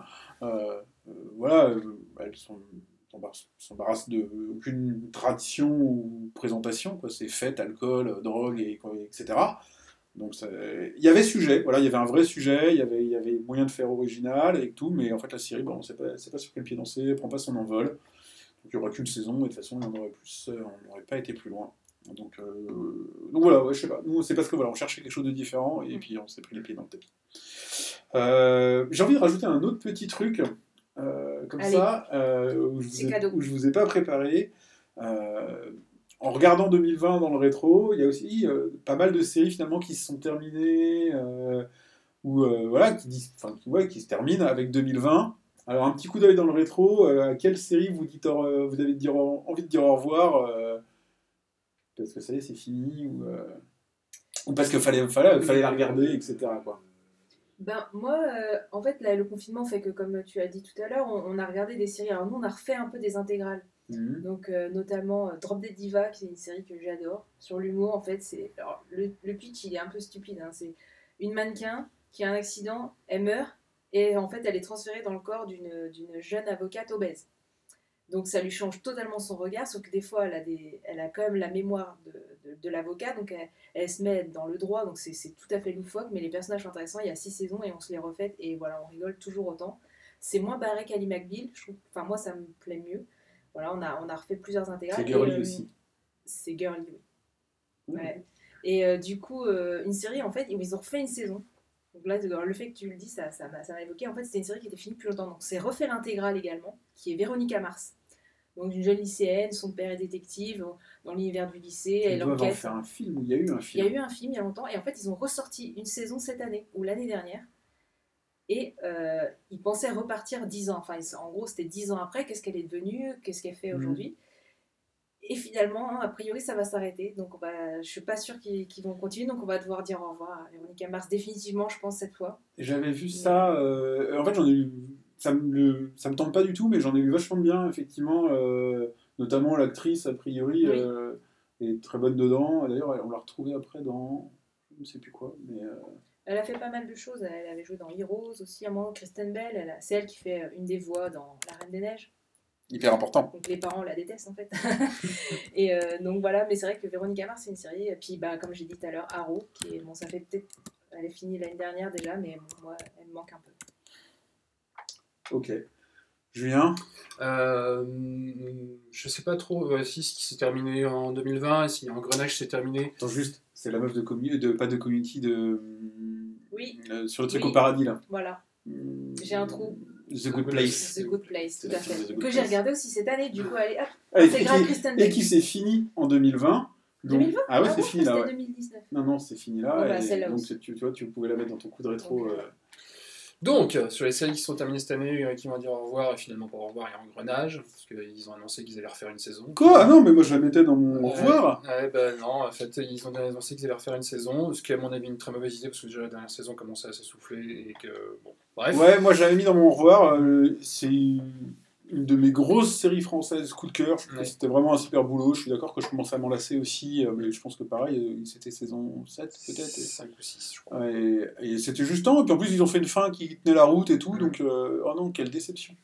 Speaker 3: Voilà, elle s'embarrasse- s'embarrasse de aucune tradition ou présentation. C'est fête, alcool, drogue, et, etc. Donc il y avait sujet, voilà, il y avait un vrai sujet, il y avait, il y avait moyen de faire original et tout, mais en fait la série, bon, on sait pas, sait pas sur quel pied danser, elle prend pas son envol. Donc il n'y aura qu'une saison et de toute façon aurait plus, euh, on n'aurait pas été plus loin. Donc, euh, donc voilà, ouais, je sais pas. Nous c'est parce que voilà, on cherchait quelque chose de différent et puis on s'est pris les pieds dans le tapis. Euh, J'ai envie de rajouter un autre petit truc euh, comme
Speaker 5: Allez.
Speaker 3: ça où, je
Speaker 5: C'est
Speaker 3: vous ai, où je vous ai pas préparé. En regardant 2020 dans le rétro, il y a aussi euh, pas mal de séries finalement qui se sont terminées euh, ou euh, voilà qui, qui- se terminent avec 2020. Alors un petit coup d'œil dans le rétro, à quelle série vous dites vous avez envie de dire au revoir parce que ça y est c'est fini ou, parce qu'il fallait, fallait, fallait la regarder etc.
Speaker 5: Ben, moi, en fait, là, le confinement fait que, comme tu as dit tout à l'heure, on, on a regardé des séries. Alors, nous, on a refait un peu des intégrales.
Speaker 3: Mhm.
Speaker 5: Donc, euh, notamment euh, Drop Dead Diva, qui est une série que j'adore. Sur l'humour, en fait, c'est. Le, le pitch, il est un peu stupide. hein. C'est une mannequin qui a un accident, elle meurt, et en fait, elle est transférée dans le corps d'une jeune avocate obèse. Donc, ça lui change totalement son regard, sauf que des fois, elle a, des, elle a quand même la mémoire de, de, l'avocat, donc elle, se met dans le droit, donc c'est tout à fait loufoque, mais les personnages sont intéressants. Il y a six saisons et on se les refait, et voilà, on rigole toujours autant. C'est moins barré qu'Ali McBeal. Enfin, moi, ça me plaît mieux. Voilà, on a, on a refait plusieurs intégrales.
Speaker 3: C'est girly
Speaker 5: et, euh,
Speaker 3: aussi.
Speaker 5: C'est girly, oui. Ouais. Et euh, du coup, euh, une série, en fait, ils ont refait une saison. Donc là, le fait que tu le dis, ça ça m'a évoqué. En fait, c'était une série qui était finie depuis longtemps. Donc c'est refait l'intégrale également, qui est Véronica Mars. Donc une jeune lycéenne, son père est détective dans l'univers du lycée,
Speaker 3: Ils
Speaker 5: elle enquête.
Speaker 3: faire un film, il y a eu un
Speaker 5: Il y
Speaker 3: film.
Speaker 5: a eu un film il y a longtemps, et en fait, ils ont ressorti une saison cette année, ou l'année dernière. Et euh, ils pensaient repartir dix ans. Enfin, en gros, c'était dix ans après. Qu'est-ce qu'elle est devenue? Qu'est-ce qu'elle fait
Speaker 3: Mhm.
Speaker 5: aujourd'hui? Et finalement, a priori, ça va s'arrêter. Donc, bah, je suis pas sûre qu'ils vont continuer. Donc, on va devoir dire au revoir à Véronica Mars définitivement, je pense, cette fois.
Speaker 3: J'avais vu ça. euh, en fait, j'en ai eu. Ça me, le- ça me tente pas du tout, mais j'en ai eu vachement bien, effectivement. euh, notamment l'actrice, a priori,
Speaker 5: Oui.
Speaker 3: est très bonne dedans. D'ailleurs, on l'a retrouvée après dans. Je ne sais plus quoi. Mais,
Speaker 5: Elle a fait pas mal de choses. Elle avait joué dans Heroes aussi, à un moment. Kristen Bell, elle a- c'est elle qui fait une des voix dans La Reine des Neiges.
Speaker 3: hyper important.
Speaker 5: Donc les parents la détestent en fait. et euh, donc voilà, mais c'est vrai que Véronica Mars c'est une série. Et puis bah, comme j'ai dit tout à l'heure, Arrow, qui est, bon, ça fait peut-être. Elle est finie l'année dernière déjà, mais bon, moi, elle me manque un peu.
Speaker 3: Ok. Julien?
Speaker 4: Euh, je sais pas trop euh, si ce qui s'est terminé en 2020 et si Engrenage s'est terminé.
Speaker 3: Attends, juste, c'est la meuf de, commu- de pas de community de.
Speaker 5: Oui.
Speaker 3: euh, sur le truc
Speaker 5: Oui.
Speaker 3: au paradis là.
Speaker 5: Voilà, J'ai un trou.
Speaker 3: The Good Place.
Speaker 5: The Good Place, tout à fait. Que j'ai regardé aussi cette année, du coup, allez, hop,
Speaker 3: Ah, et,
Speaker 5: c'est
Speaker 3: qui-
Speaker 5: grave Kristen
Speaker 3: et qui s'est fini en 2020. Donc-
Speaker 5: 2020
Speaker 3: Ah ouais,
Speaker 5: bon,
Speaker 3: c'est fini là.
Speaker 5: C'était
Speaker 3: Ouais.
Speaker 5: 2019.
Speaker 3: Non, non, c'est fini là.
Speaker 5: Bon, bah,
Speaker 3: et donc, tu, tu vois, tu pouvais la mettre dans ton coup de rétro. Euh,
Speaker 4: Donc, sur les séries qui sont terminées cette année, euh, qui vont dire au revoir et finalement pas au revoir, il y a Engrenage, parce qu'ils ont annoncé qu'ils allaient refaire une saison.
Speaker 3: Quoi? Ah non, mais moi je la mettais dans mon au revoir.
Speaker 4: Ouais, ben non, en fait, ils ont annoncé qu'ils allaient refaire une saison, ce qui est à mon avis une très mauvaise idée, parce que déjà la dernière saison commençait à s'essouffler et que. Bon, bref.
Speaker 3: Ouais, moi j'avais mis dans mon au revoir. euh, c'est une de mes grosses séries françaises coup de cœur.
Speaker 4: Ouais.
Speaker 3: C'était vraiment un super boulot. Je suis d'accord que je commençais à m'en lasser aussi, euh, mais je pense que pareil, euh, c'était saison 7 peut-être. et-
Speaker 4: 5 ou 6, je crois.
Speaker 3: Ouais, et c'était juste temps, et puis en plus ils ont fait une fin qui tenait la route et tout, donc euh, oh non, quelle déception.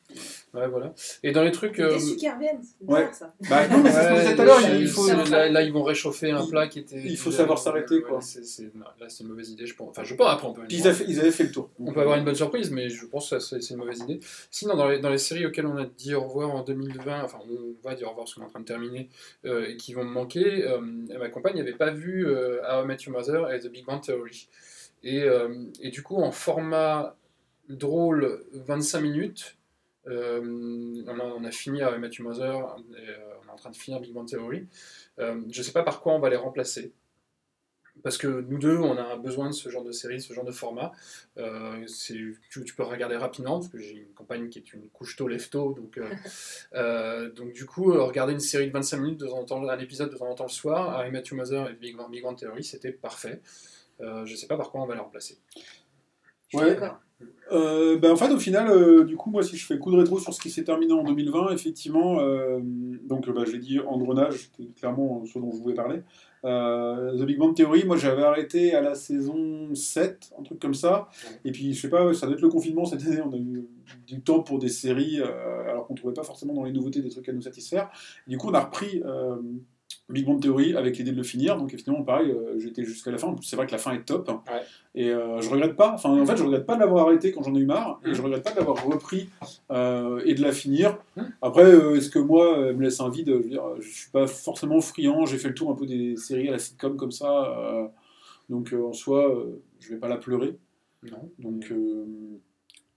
Speaker 4: Ouais, voilà. Et dans les trucs. Euh,
Speaker 5: déçu qu'ils reviennent, c'est
Speaker 3: ouais.
Speaker 5: bizarre ça.
Speaker 3: Bah non, mais c'est ce qu'on
Speaker 4: Ouais,
Speaker 3: disait tout à l'heure,
Speaker 4: là,
Speaker 3: il faut.
Speaker 5: Ça va.
Speaker 4: là, là, ils vont réchauffer un
Speaker 3: Il-
Speaker 4: plat qui était.
Speaker 3: il faut savoir s'arrêter,
Speaker 4: Ouais,
Speaker 3: quoi.
Speaker 4: c'est- c'est- non, là, c'est une mauvaise idée, je pense. Enfin, je pense, après, on peut.
Speaker 3: Puis ils, avaient fait, ils avaient fait le tour.
Speaker 4: On peut avoir une bonne surprise, mais je pense que ça, c'est c'est une mauvaise idée. Sinon, dans les, dans les séries auxquelles on a dit au revoir en 2020, enfin, on va dire au revoir parce qu'on est en train de terminer, euh, et qui vont me manquer, euh, ma compagne n'avait pas vu euh, How I Met Mother et The Big Bang Theory. Et, du coup, en format drôle 25 minutes, on, a, fini Met Your Mother, et, on est en train de finir Big Bang Theory. Je ne sais pas par quoi on va les remplacer. Parce que nous deux, on a besoin de ce genre de série, ce genre de format. Euh, c'est- tu, tu peux regarder rapidement, parce que j'ai une compagne qui est une couche-tôt, lève-tôt. Donc, euh, euh, donc du coup, regarder une série de 25 minutes, de temps en temps, un épisode de temps en temps le soir, Harry Matthew Mother et Big Bang, Theory, c'était parfait. Euh, je sais pas par quoi on va les remplacer.
Speaker 5: Je suis
Speaker 3: Ouais.
Speaker 5: d'accord.
Speaker 3: Euh, ben, en fait, au final, euh, du coup, moi, si je fais coup de rétro sur ce qui s'est terminé en 2020, effectivement, euh, donc bah, j'ai dit engrenage, c'était clairement ce dont je voulais parler. The Big Bang Theory, moi j'avais arrêté à la saison 7, un truc comme ça. Et puis, je sais pas, ça doit être le confinement cette année, on a eu du temps pour des séries, alors qu'on trouvait pas forcément dans les nouveautés des trucs à nous satisfaire. du coup, on a repris Big Bang Theory avec l'idée de le finir. Donc, finalement, pareil, euh, j'étais jusqu'à la fin. C'est vrai que la fin est top.
Speaker 4: Ouais.
Speaker 3: Et euh, je regrette pas, enfin, en fait, je regrette pas de l'avoir arrêté quand j'en ai eu marre. Et
Speaker 4: Mhm.
Speaker 3: je regrette pas de l'avoir repris euh, et de la finir.
Speaker 4: Mhm.
Speaker 3: Après, euh, est-ce que moi, elle me laisse un vide Je veux dire, je suis pas forcément friand. J'ai fait le tour un peu des séries à la sitcom comme ça. donc, en soi, je vais pas la pleurer.
Speaker 4: Non.
Speaker 3: Donc,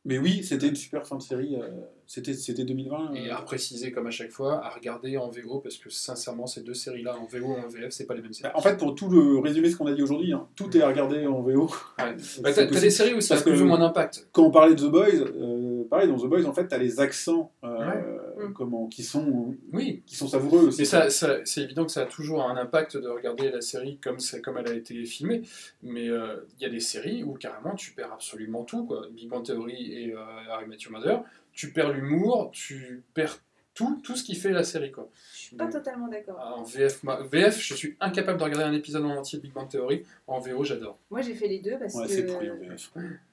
Speaker 3: mais oui, c'était une super fin de série. euh, c'était, c'était 2020.
Speaker 4: Et
Speaker 3: euh,
Speaker 4: à préciser, comme à chaque fois, à regarder en VO, parce que sincèrement, ces deux séries-là, en VO ou en VF, c'est pas les mêmes séries.
Speaker 3: Bah, En fait, pour tout le résumer ce qu'on a dit aujourd'hui, hein, tout est à regarder en VO.
Speaker 4: Ouais. Bah, t'as, t'as des séries où ça a plus ou moins d'impact.
Speaker 3: Quand on parlait de The Boys, euh, pareil, dans The Boys, en fait, tu as les accents euh,
Speaker 5: Mm.
Speaker 3: comment, qui, sont,
Speaker 4: Oui,
Speaker 3: qui sont savoureux aussi.
Speaker 4: Mais ça, ça- c'est évident que ça a toujours un impact de regarder la série comme, c'est- comme elle a été filmée. Mais euh, il y a des séries où carrément tu perds absolument tout. Quoi. Big Bang Theory et euh, Harry Met Your Mother, tu perds l'humour, tu perds tout, tout ce qui fait la série. Quoi.
Speaker 5: Je suis pas totalement d'accord.
Speaker 4: Ah, En VF, ma- VF, je suis incapable de regarder un épisode en entier de Big Bang Theory. En VO, j'adore.
Speaker 5: Moi, j'ai fait les deux parce
Speaker 3: Ouais,
Speaker 5: que
Speaker 3: c'est pourri en VF.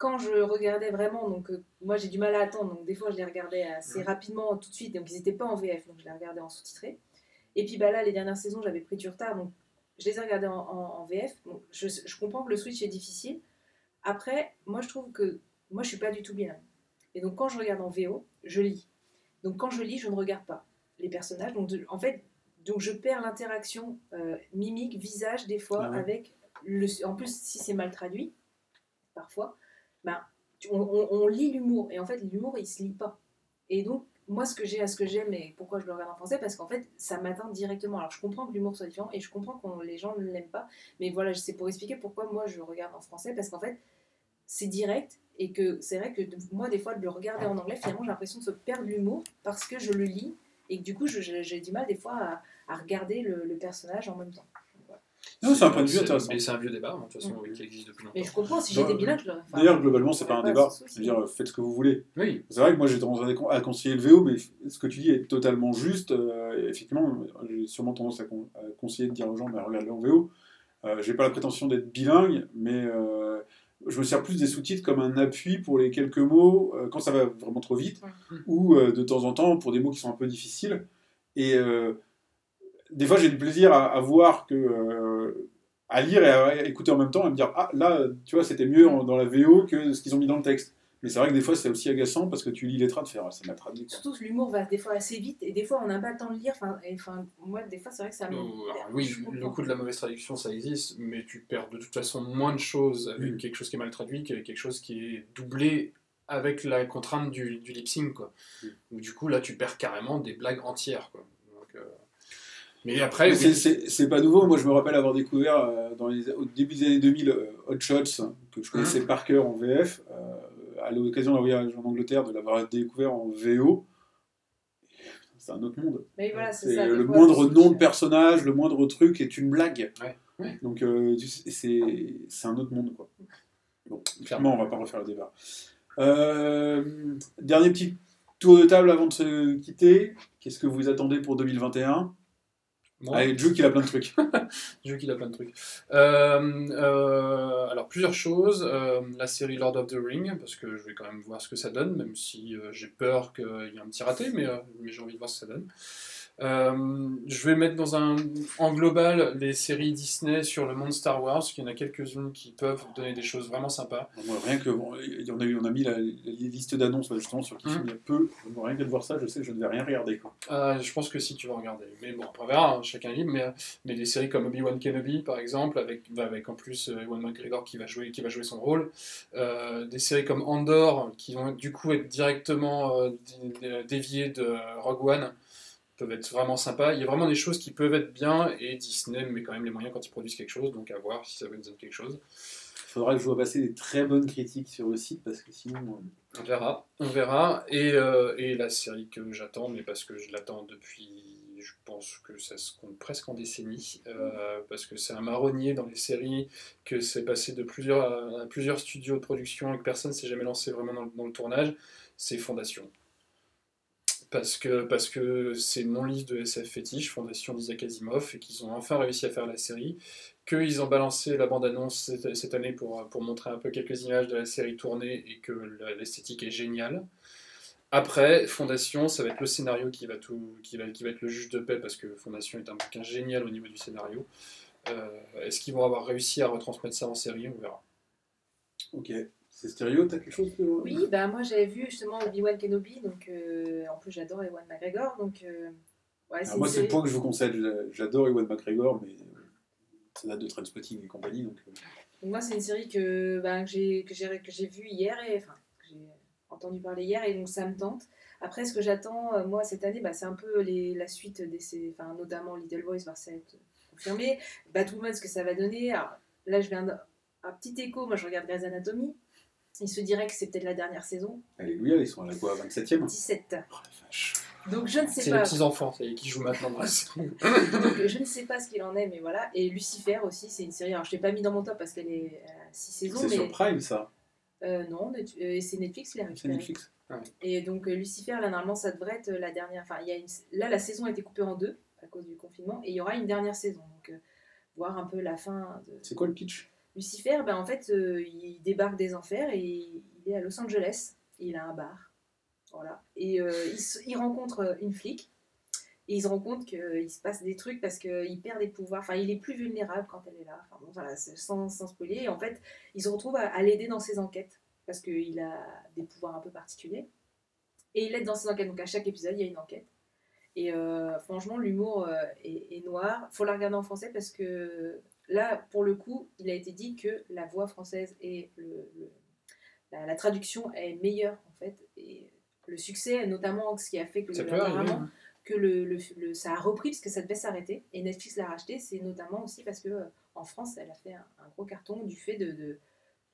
Speaker 5: quand je regardais vraiment, donc euh, moi j'ai du mal à attendre, donc des fois je les regardais assez rapidement tout de suite, donc ils n'étaient pas en VF, donc je les regardais en sous-titré. Et puis bah là, les dernières saisons, j'avais pris du retard, donc je les ai regardées en, en- en VF. Je, je comprends que le switch est difficile. Après, moi je trouve que moi je suis pas du tout bien. Et donc quand je regarde en VO, je lis. Donc quand je lis, je ne regarde pas les personnages. Donc de- en fait, donc je perds l'interaction euh, mimique, visage des fois
Speaker 3: Ah ouais.
Speaker 5: avec le. En plus, si c'est mal traduit, parfois, tu- on, lit l'humour et en fait l'humour il se lit pas. Et donc moi ce que j'ai à ce que j'aime et pourquoi je le regarde en français parce qu'en fait ça m'atteint directement. Alors je comprends que l'humour soit différent et je comprends que les gens ne l'aiment pas, mais voilà c'est pour expliquer pourquoi moi je regarde en français parce qu'en fait c'est direct et que c'est vrai que moi des fois de le regarder en anglais finalement j'ai l'impression de se perdre l'humour parce que je le lis Et que du coup, j'ai du mal des fois à, regarder le personnage en même temps.
Speaker 3: Non, c'est un point de vue intéressant.
Speaker 4: Mais c'est un vieux débat, hein, de toute façon,
Speaker 5: Mm.
Speaker 4: qui existe depuis longtemps.
Speaker 5: Mais je comprends, si
Speaker 3: Bah,
Speaker 5: j'étais bilingue, je.
Speaker 3: D'ailleurs, globalement, c'est pas un débat.
Speaker 5: c'est-
Speaker 3: Je veux dire, faites ce que vous voulez.
Speaker 4: Oui,
Speaker 3: C'est vrai que moi j'ai tendance à- conseiller le VO, mais ce que tu dis est totalement juste. Euh, effectivement, j'ai sûrement tendance à, con- à conseiller de dire aux gens, mais regarde-le en VO. Euh, j'ai pas la prétention d'être bilingue, mais euh, je me sers plus des sous-titres comme un appui pour les quelques mots euh, quand ça va vraiment trop vite, ou euh, de temps en temps pour des mots qui sont un peu difficiles. Et euh, des fois, j'ai du plaisir à, à voir que. euh, à lire et à écouter en même temps et me dire ah là tu vois c'était mieux en- dans la VO que ce qu'ils ont mis dans le texte mais c'est vrai que des fois c'est aussi agaçant parce que tu lis les trains de faire ah, ça m'a traduit.
Speaker 5: Surtout que l'humour va des fois assez vite et des fois on n'a pas le temps de lire. Enfin, et, enfin, moi, des fois, c'est vrai que ça me.
Speaker 4: Alors oui, le coup de la mauvaise traduction, ça existe, mais tu perds de toute façon moins de choses avec quelque chose qui est mal traduit qu'avec quelque chose qui est doublé avec la contrainte du, du lip sync, quoi. Donc, du coup, là, tu perds carrément des blagues entières, quoi. Mais après,
Speaker 3: Mais
Speaker 4: oui,
Speaker 3: c'est- pas nouveau moi je me rappelle avoir découvert euh, dans les, au début des années 2000 euh, Hot Shots hein, que je connaissais par cœur en VF euh, à l'occasion d'un voyage en Angleterre de l'avoir découvert en VO c'est un autre monde
Speaker 5: Mais voilà, c'est
Speaker 3: C'est
Speaker 5: ça. des
Speaker 3: le moindre nom de personnage, le moindre truc est une blague.
Speaker 4: Ouais, ouais.
Speaker 3: Donc euh, c'est c'est un autre monde quoi. Bon, clairement, on va pas refaire le débat. Euh, dernier petit tour de table avant de se quitter. Qu'est-ce que vous attendez pour 2021
Speaker 4: moi,
Speaker 3: Allez, Juke, il a plein de trucs.
Speaker 4: jeu qu'il a plein de trucs. Euh, euh, alors, plusieurs choses. Euh, la série Lord of the Ring, parce que je vais quand même voir ce que ça donne, même si euh, j'ai peur qu'il y ait un petit raté, mais, euh, mais j'ai envie de voir ce que ça donne. Euh, je vais mettre dans un, en global les séries Disney sur le monde Star Wars, qu'il y en a quelques-unes qui peuvent donner des choses vraiment sympas.
Speaker 3: Moi, rien que, bon, a, eu, on a mis la, la liste d'annonces justement sur qui
Speaker 4: Mhm.
Speaker 3: filme il y a peu. Rien que de voir ça, je sais que je ne vais rien regarder. Quoi.
Speaker 4: Euh, je pense que si tu vas regarder. Mais bon, on verra, hein, chacun libre. Mais, mais des séries comme Obi-Wan Kenobi, par exemple, avec, bah, avec en plus euh, Ewan McGregor qui va jouer, qui va jouer son rôle. Euh, des séries comme Andor, qui vont du coup être directement dé- déviées de Rogue One, peuvent être vraiment sympas. Il y a vraiment des choses qui peuvent être bien, et Disney met quand même les moyens quand ils produisent quelque chose, donc à voir si ça va nous donner quelque chose.
Speaker 3: Il faudra que je vois passer des très bonnes critiques sur le site parce que sinon. euh,
Speaker 4: On verra, on verra. Et, euh, et la série que j'attends, mais parce que je l'attends depuis, je pense que ça se compte presque en décennie, euh, parce que c'est un marronnier dans les séries, que c'est passé de plusieurs, à plusieurs studios de production et que personne ne s'est jamais lancé vraiment dans, le- dans le tournage, c'est Fondation. Parce que c'est mon livre de SF fétiche, Fondation d'Isaac Asimov, et qu'ils ont enfin réussi à faire la série, qu'ils ont balancé la bande-annonce cette, année pour, montrer un peu quelques images de la série tournée et que l'esthétique est géniale. Après, Fondation, ça va être le scénario qui va, tout, qui va, qui va être le juge de paix, parce que Fondation est un bouquin génial au niveau du scénario. Euh, Est-ce qu'ils vont avoir réussi à retransmettre ça en série? On verra.
Speaker 3: Ok. C'est stéréo, t'as quelque chose de...
Speaker 5: Oui, bah moi j'avais vu justement Obi-Wan Kenobi, donc euh, en plus j'adore Ewan McGregor, donc euh, ouais,
Speaker 3: Ah, moi, c'est le point que je vous conseille. J'a- J'adore Ewan McGregor, mais euh, ça date de Trainspotting et compagnie. Donc, euh,
Speaker 5: Donc moi c'est une série que, bah, que j'ai que que vue hier et enfin que j'ai entendu parler hier et donc ça me tente. Après ce que j'attends moi cette année, bah, c'est un peu les, la suite des enfin notamment Little Boys va être confirmé, Batwoman ce que ça va donner. Alors, là je viens d'un un petit écho, moi je regarde Grey's Anatomy. Il se dirait que c'est peut-être la dernière saison,
Speaker 3: Alléluia, ils sont à la quoi 27ème
Speaker 5: 17.
Speaker 3: Oh la vache.
Speaker 5: Donc je ne sais
Speaker 4: C'est les
Speaker 5: pas.
Speaker 4: petits-enfants ça y est, qui jouent maintenant dans la série.
Speaker 5: Donc, je ne sais pas ce qu'il en est, mais voilà. Et Lucifer aussi, c'est une série. Alors, je ne l'ai pas mis dans mon top parce qu'elle est à 6 saisons,
Speaker 3: C'est
Speaker 5: mais.
Speaker 3: sur Prime, ça.
Speaker 5: Euh, non, euh, c'est Netflix qui l'a
Speaker 3: C'est. Netflix.
Speaker 5: Et donc, euh, Lucifer, là, normalement, ça devrait être la dernière. Enfin, il y a une... là, la saison a été coupée en deux à cause du confinement, et il y aura une dernière saison. Donc, euh, voir un peu la fin de.
Speaker 3: C'est quoi le pitch?
Speaker 5: Lucifer, ben, en fait, euh, il débarque des enfers et il est à Los Angeles. Il a un bar. Voilà. Et euh, il, rencontre une flic. Et il se rend compte qu'il se passe des trucs parce qu'il perd des pouvoirs. Enfin, il est plus vulnérable quand elle est là. Enfin, bon, voilà, sans, sans spoiler. Et en fait, il se retrouve à, l'aider dans ses enquêtes parce qu'il a des pouvoirs un peu particuliers. Et il l'aide dans ses enquêtes. Donc, à chaque épisode, il y a une enquête. Et euh, franchement, l'humour euh, est, est noir. faut la regarder en français parce que là, pour le coup, il a été dit que la voix française et le, le- la, la traduction est meilleure en fait. Et le succès, notamment ce qui a fait que,
Speaker 4: Ça
Speaker 5: le-
Speaker 4: arriver. hein.
Speaker 5: que le, ça a repris parce que ça devait s'arrêter. Et Netflix l'a racheté, c'est notamment aussi parce que euh, en France, elle a fait un, un gros carton du fait de, de,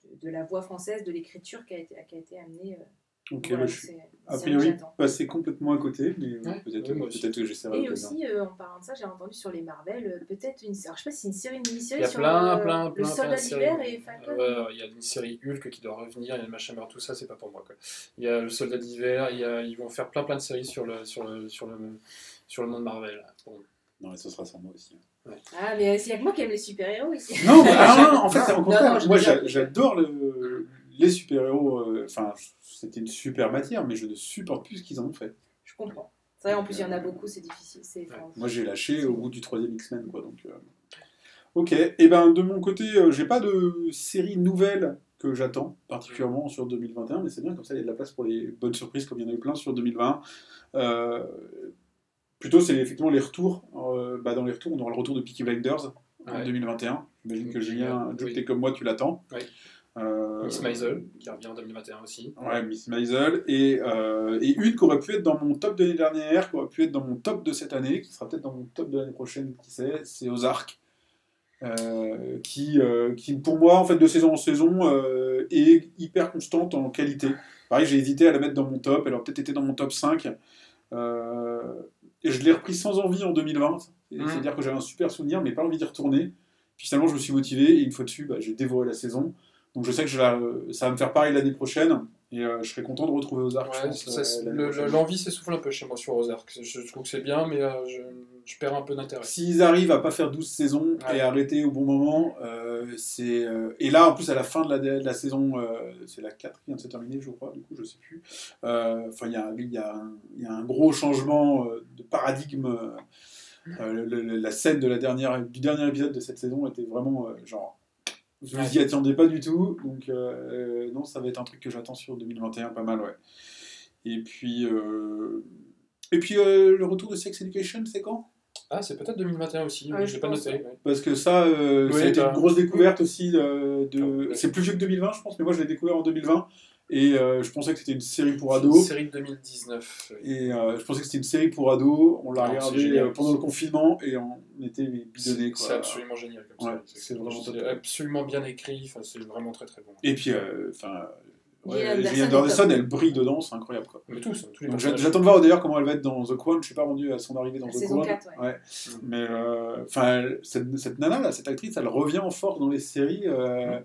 Speaker 5: de- de la voix française, de l'écriture qui a été, qui a été amenée euh,
Speaker 3: Ok,
Speaker 5: Voilà,
Speaker 3: bah, je suis
Speaker 5: c'est-
Speaker 3: a
Speaker 5: c'est
Speaker 3: priori
Speaker 5: j'attends.
Speaker 3: passé complètement à côté, mais
Speaker 4: Ouais,
Speaker 3: peut-être
Speaker 4: moi aussi.
Speaker 3: peut-être que j'essaierai
Speaker 5: Et aussi, euh, en parlant de ça, j'ai entendu sur les Marvel, euh, peut-être une. Alors, je sais pas si c'est une série, une mini-série
Speaker 4: Il y a
Speaker 5: sur
Speaker 4: plein,
Speaker 5: euh,
Speaker 4: plein,
Speaker 5: le
Speaker 4: plein, plein
Speaker 5: soldat d'hiver et Falcon.
Speaker 4: Il y a une série Hulk qui doit revenir, il y a le machin tout ça, c'est pas pour moi. Il y a le soldat d'hiver, ils vont faire plein plein de séries sur le, sur le, sur le, sur le monde Marvel. Bon.
Speaker 3: Non, mais ce sera sans moi aussi.
Speaker 5: Ah, mais a que moi qui aime les super-héros ici.
Speaker 3: Non, bah, ah, non, en fait, c'est au contraire.
Speaker 5: non,
Speaker 3: Moi, j'adore le- les super-héros. euh, Enfin, c'était une super matière, mais je ne supporte plus ce qu'ils en ont fait.
Speaker 5: Je comprends. C'est vrai, en plus, il y en a beaucoup, c'est difficile. C'est, enfin,
Speaker 3: Moi, j'ai lâché au bout du troisième X-Men, quoi. Donc, euh, ok. Et ben, de mon côté, euh, j'ai pas de série nouvelle que j'attends particulièrement sur 2021, mais c'est bien comme ça, il y a de la place pour les bonnes surprises, comme il y en a eu plein sur 2020. Euh, plutôt, c'est effectivement les retours. Euh, bah, dans les retours, on aura le retour de Peaky Blinders en
Speaker 4: Ouais.
Speaker 3: 2021. J'imagine que Julien,
Speaker 4: oui.
Speaker 3: comme moi, tu l'attends.
Speaker 4: Oui.
Speaker 3: Euh,
Speaker 4: Miss Maisel, qui revient en 2021 aussi.
Speaker 3: Ouais, Miss Maisel. Et, euh, et une qui aurait pu être dans mon top de l'année dernière, qui aurait pu être dans mon top de cette année, qui sera peut-être dans mon top de l'année prochaine, qui sait, c'est Ozark. Euh, qui, euh, qui, pour moi, en fait, de saison en saison, est hyper constante en qualité. Pareil, j'ai hésité à la mettre dans mon top, elle aurait peut-être été dans mon top 5. Euh, et je l'ai repris sans envie en 2020. Et
Speaker 4: Mhm.
Speaker 3: C'est-à-dire que j'avais un super souvenir, mais pas envie d'y retourner. Puis finalement, je me suis motivé, et une fois dessus, bah, j'ai dévoré la saison. Donc je sais que je la- ça va me faire pareil l'année prochaine, et euh, je serais content de retrouver Ozark.
Speaker 4: Ouais,
Speaker 3: euh.
Speaker 4: L'envie s'essouffle un peu chez moi sur Ozark. Je, je trouve que c'est bien, mais euh, je, je perds un peu d'intérêt.
Speaker 3: S'ils arrivent à pas faire 12 saisons
Speaker 4: Ouais.
Speaker 3: et arrêter au bon moment, c'est. et là, en plus, à la fin de la, de la saison, c'est la 4 qui vient de se terminer, je crois, du coup, je sais plus. Enfin, il y a, y, un- il y a un gros changement de paradigme. Euh, le- le- la scène de la dernière, du dernier épisode de cette saison était vraiment euh, genre. Je
Speaker 4: Ouais.
Speaker 3: vous y attendais pas du tout, donc euh, non, ça va être un truc que j'attends sur 2021, pas mal, ouais. Et puis, euh, et puis euh, le retour de Sex Education, c'est quand?
Speaker 4: Ah, c'est peut-être 2021 aussi,
Speaker 5: Ouais,
Speaker 4: mais
Speaker 5: je
Speaker 4: je l'ai pas noté.
Speaker 5: ouais.
Speaker 4: ouais.
Speaker 3: Parce que ça, euh, ça a été
Speaker 4: bah.
Speaker 3: une grosse découverte aussi. euh, de...
Speaker 4: Ouais.
Speaker 3: C'est plus vieux que 2020, je pense, mais moi je l'ai découvert en 2020. Et euh, je pensais que c'était une série pour
Speaker 4: C'est une
Speaker 3: ados.
Speaker 4: série de 2019. oui.
Speaker 3: Et euh, je pensais que c'était une série pour ados. On l'a
Speaker 4: Non, c'est
Speaker 3: regardé
Speaker 4: génial.
Speaker 3: euh, pendant le confinement et on était bidonnés.
Speaker 4: C'est absolument génial comme
Speaker 3: Ouais, c'est vraiment
Speaker 4: absolument bien écrit, enfin, c'est vraiment très très bon.
Speaker 3: Et puis, euh, enfin, ouais,
Speaker 5: Gillian Anderson
Speaker 3: elle brille dedans, c'est incroyable. Quoi.
Speaker 4: Mais tous, tous personnages.
Speaker 3: j'attends de voir d'ailleurs comment elle va être dans The Crown. Je suis pas rendu à son arrivée dans
Speaker 5: La
Speaker 3: The Crown.
Speaker 5: 4, ouais.
Speaker 3: Mais euh, enfin, cette, cette nana là, cette actrice, elle revient en force dans les séries. euh,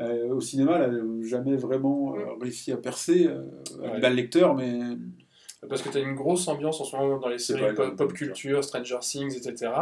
Speaker 3: euh, au cinéma, elle n'a jamais vraiment euh, réussi à percer. Euh, elle est
Speaker 4: Ouais.
Speaker 3: bel lecteur, mais
Speaker 4: Parce que tu as une grosse ambiance en ce moment dans les séries pop,
Speaker 3: culture.
Speaker 4: Stranger Things, etc.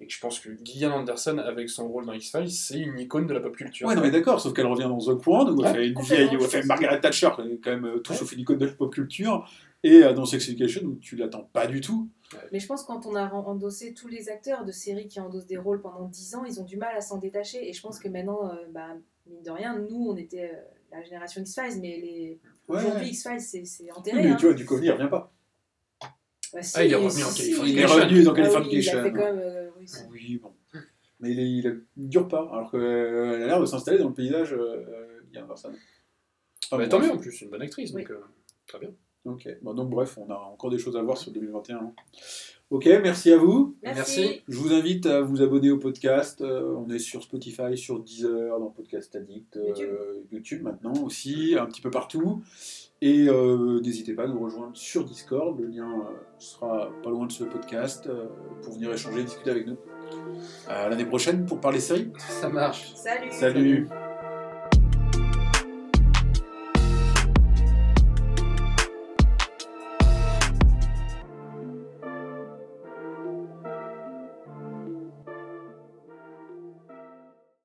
Speaker 4: Et que je pense que Gillian Anderson, avec son rôle dans X-Files, c'est une icône de la pop culture.
Speaker 3: ouais, non mais d'accord. Sauf qu'elle revient dans The Crown où elle
Speaker 4: Ouais,
Speaker 3: fait une vieille, où elle fait. Margaret Thatcher, qui est quand même euh, tout
Speaker 4: Ouais.
Speaker 3: sauf une icône de la pop culture. Et euh, dans Sex Education où tu l'attends pas du tout.
Speaker 5: Mais je pense que quand on a endossé tous les acteurs de séries qui endossent des rôles pendant 10 ans, ils ont du mal à s'en détacher. Et je pense que maintenant, euh, bah, mine de rien, nous, on était euh, la génération X-Files, mais les...
Speaker 3: Ouais.
Speaker 5: aujourd'hui, X-Files, c'est c'est
Speaker 3: Oui,
Speaker 5: enterré.
Speaker 3: mais
Speaker 5: hein.
Speaker 3: tu vois, Duchovny il revient pas.
Speaker 5: Bah, si,
Speaker 4: Ah, il est revenu en
Speaker 5: oui.
Speaker 3: Il est revenu dans
Speaker 5: Ah oui,
Speaker 3: Californication.
Speaker 5: il a fait quand même. euh, oui,
Speaker 3: bon. Mais il, est- il, est- il dure pas, alors qu'elle a l'air de s'installer dans le paysage euh, Gillian Anderson. Enfin,
Speaker 4: Mais
Speaker 3: bon,
Speaker 4: tant mieux en plus, c'est une bonne actrice,
Speaker 5: Oui.
Speaker 4: donc euh, très bien.
Speaker 3: Ok, bon, donc bref, on a encore des choses à voir sur 2021. Ok, merci à vous.
Speaker 5: Merci.
Speaker 4: Merci.
Speaker 3: Je vous invite à vous abonner au podcast. Euh, on est sur Spotify, sur Deezer, dans Podcast Addict, euh,
Speaker 5: YouTube.
Speaker 3: YouTube maintenant aussi, un petit peu partout. Et euh, n'hésitez pas à nous rejoindre sur Discord. Le lien euh, sera pas loin de ce podcast euh, pour venir échanger, discuter avec nous. À l'année prochaine pour parler série.
Speaker 4: Ça marche.
Speaker 5: Salut.
Speaker 3: Salut.